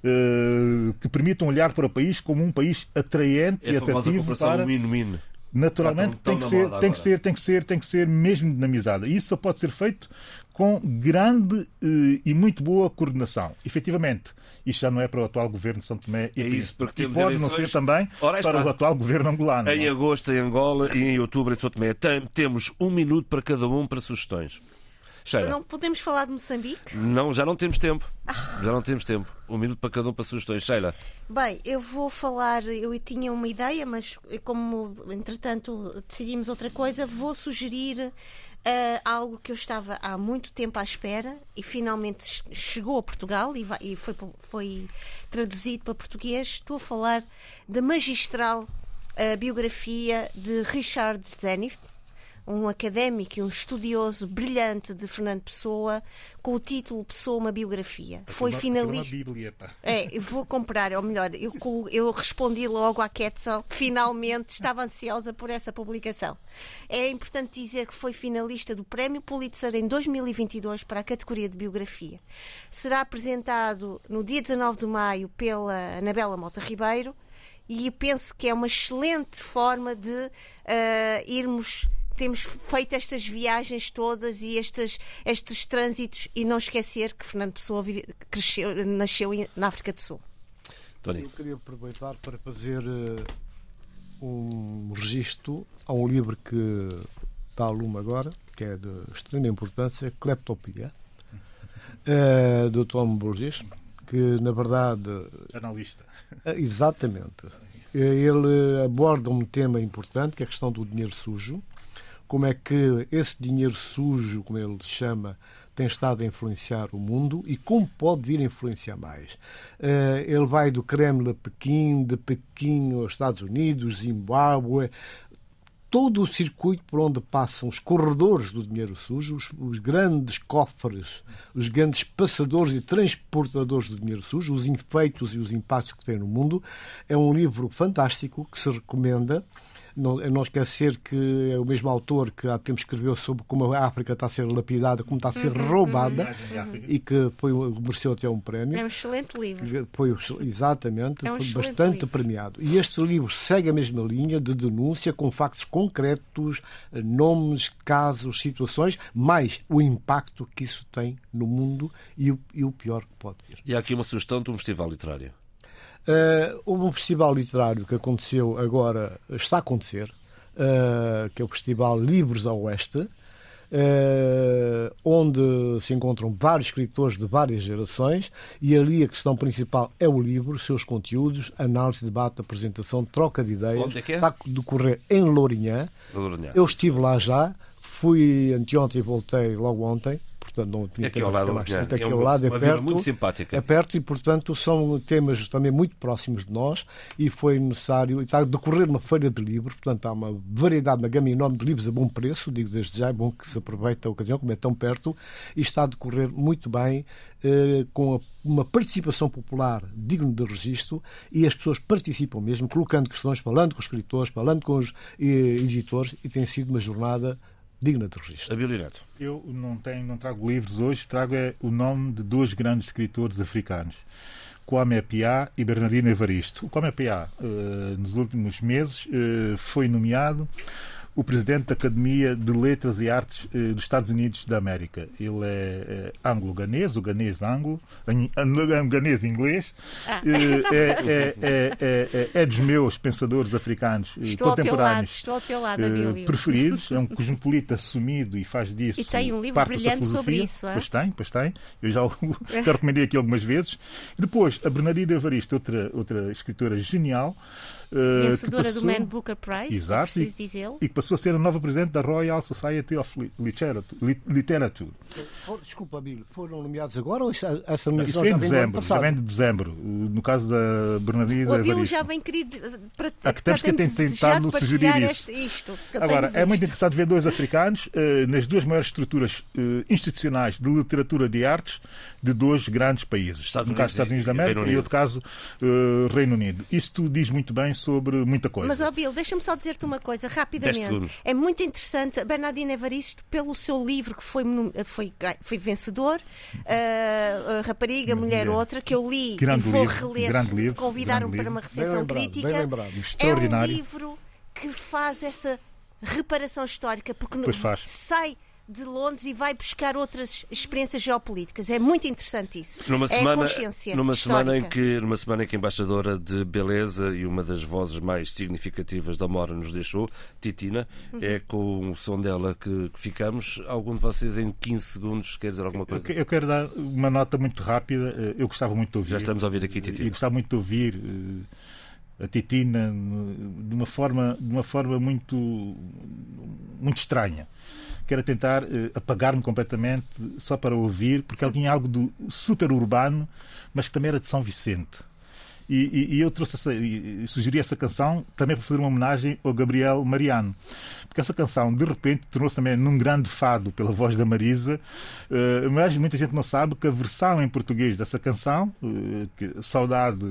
eh, que permitam olhar para o país como um país atraente É e atrativo para win-win. Naturalmente tão- tem que ser tem que ser tem que ser tem que ser mesmo dinamizada e isso só pode ser feito com grande eh, e muito boa coordenação efetivamente isto já não é para o atual governo de São Tomé e É isso, porque e temos pode não eleições. ser também para está. o atual governo angolano Em não é? agosto em Angola e em outubro em São Tomé. Tem- Temos um minuto para cada um para sugestões. Sheila. Não podemos falar de Moçambique? Não, já não temos tempo. Já não temos tempo. Um minuto para cada um para sugestões. Sheila. Bem, eu vou falar, eu tinha uma ideia, mas como entretanto decidimos outra coisa, vou sugerir eh, algo que eu estava há muito tempo à espera e finalmente che- chegou a Portugal e, vai- e foi, foi traduzido para português. Estou a falar da magistral eh, biografia de Richard Zenith um académico e um estudioso brilhante de Fernando Pessoa, com o título Pessoa, uma biografia. Foi Aquilo é finalista. uma bíblia, pá. É, vou comprar, ou melhor, eu, eu respondi logo à Quetzal, finalmente estava ansiosa por essa publicação. É importante dizer que foi finalista do Prémio Pulitzer em 2022 para a categoria de biografia. Será apresentado no dia 19 de maio pela Anabela Mota Ribeiro e penso que é uma excelente forma de ah, irmos. Temos feito estas viagens todas e estes, estes trânsitos e não esquecer que Fernando Pessoa vive- cresceu, nasceu na África do Sul. Tony. Eu queria aproveitar para fazer eh, um registro a um livro que está a lume agora, que é de extrema importância, Cleptopia, eh, do Tom Burgess, que na verdade Analista. é, Exatamente. Ele aborda um tema importante, que é a questão do dinheiro sujo. Como é que esse dinheiro sujo, como ele chama, tem estado a influenciar o mundo e como pode vir a influenciar mais. Eh, Ele vai do Kremlin a Pequim, de Pequim aos Estados Unidos, Zimbábue, todo o circuito por onde passam os corredores do dinheiro sujo, os, os grandes cofres, os grandes passadores e transportadores do dinheiro sujo, os efeitos e os impactos que tem no mundo. É um livro fantástico que se recomenda. Não, é não esquecer que é o mesmo autor que há tempo escreveu sobre como a África está a ser lapidada, como está a ser roubada Imagem de África. e que foi, mereceu até um prémio. É um excelente livro. Foi exatamente É um foi excelente bastante livro. premiado. E este livro segue a mesma linha de denúncia com factos concretos, nomes, casos, situações, mais o impacto que isso tem no mundo e o, e o pior que pode vir. E há aqui uma sugestão de um festival literário. Eh, houve um festival literário que aconteceu agora, está a acontecer, eh, que é o Festival Livros ao Oeste, eh, onde se encontram vários escritores de várias gerações e ali a questão principal é o livro, seus conteúdos, análise, debate, apresentação, troca de ideias. Onde é que é? Está a decorrer em Lourinhã. Lourinhã. Eu estive lá já, fui anteontem e voltei logo ontem. Portanto, não tinha É aqui ao lado, tempo. É aqui É ao lado, é perto. muito simpática. É perto e, portanto, são temas também muito próximos de nós e foi necessário. E está a decorrer uma feira de livros, portanto, há uma variedade, uma gama enorme de livros a bom preço. Digo desde já, é bom que se aproveite a ocasião, como é tão perto, e está a decorrer muito bem, eh, com uma participação popular digna de registro e as pessoas participam mesmo, colocando questões, falando com os escritores, falando com os eh, editores, e tem sido uma jornada digna de registro. Abílio Neto. Eu não tenho, não trago livros hoje, trago é o nome de dois grandes escritores africanos. Kwame Appiah e Bernardino Evaristo. O Kwame Appiah, eh, nos últimos meses, eh, foi nomeado o presidente da Academia de Letras e Artes eh, dos Estados Unidos da América. Ele é, eh, anglo-ganês, o ganês anglo, an- an- ganês inglês. Ah. Eh, é, é, é, é, é- é dos meus pensadores africanos eh, Estou ao teu lado, contemporâneos estou ao teu lado, eh, preferidos. É um cosmopolita assumido e faz disso. E tem um livro brilhante sobre isso, é? Pois tem, pois tem. Eu já, já recomendei aqui algumas vezes. E depois, a Bernardina Evaristo, outra, outra escritora genial. Eh, Vencedora do passou- Man Booker Prize, é Exato, preciso dizê-lo. E que passou a ser a nova presidente da Royal Society of Li- Literature. Li- Literature. Oh, Desculpa, Bílio, foram nomeados agora ou essa essa Isso nomeação foi em do dezembro, já vem de dezembro. No caso da Bernardina O Evaristo. já vem querido eh, para Ah, que temos que tem tentar desejado sugerir isso. isto. Agora, é muito interessante ver dois africanos eh, nas duas maiores estruturas eh, institucionais de literatura de artes de dois grandes países. Estados no caso, Unidos Estados e- Unidos da e América Reino e, outro caso, eh, Reino Unido. Isto diz muito bem sobre muita coisa. Mas, ó Bill, deixa-me só dizer-te uma coisa, rapidamente. É muito interessante, a Bernardina Evaristo, pelo seu livro que foi, foi, foi vencedor, uh, Rapariga, Mulher, Mulher. Outra, que eu li Grande e vou livro, reler, grande livro, convidaram-me grande para uma recensião lembrado, crítica. É um livro que faz essa reparação histórica, porque no- Pois faz. sai de Londres e vai buscar outras experiências geopolíticas. É muito interessante isso. Numa é semana, consciência numa semana em que numa semana em que a embaixadora de beleza e uma das vozes mais significativas da Mora nos deixou, Titina, Uhum. é com o som dela que, que ficamos. Algum de vocês em 15 segundos quer dizer alguma Eu coisa? que- Eu quero dar uma nota muito rápida. Eh, Eu gostava muito de ouvir. Já estamos a ouvir aqui, E Titina. gostava muito de ouvir eh, a Titina de uma forma, de uma forma muito, muito estranha. Quero tentar eh, apagar-me completamente só para ouvir, porque ela tinha algo do super urbano, mas que também era de São Vicente. E, e, e eu trouxe essa, e sugeri essa canção também para fazer uma homenagem ao Gabriel Mariano. Porque essa canção, de repente, tornou-se também num grande fado pela voz da Marisa, uh, mas muita gente não sabe que a versão em português dessa canção, uh, que, Saudade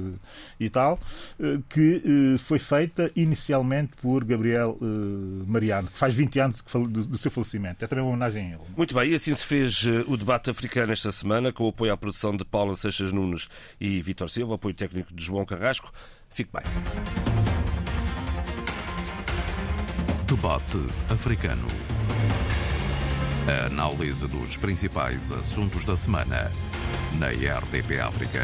e tal, uh, que foi feita inicialmente por Gabriel Mariano, que faz 20 anos do, do seu falecimento. É também uma homenagem a ele. Muito bem, e assim se fez o debate africano esta semana, com o apoio à produção de Paula Seixas Nunes e Vitor Silva, apoio técnico de João Carrasco. Fique bem. Debate africano. A análise dos principais assuntos da semana na RDP África.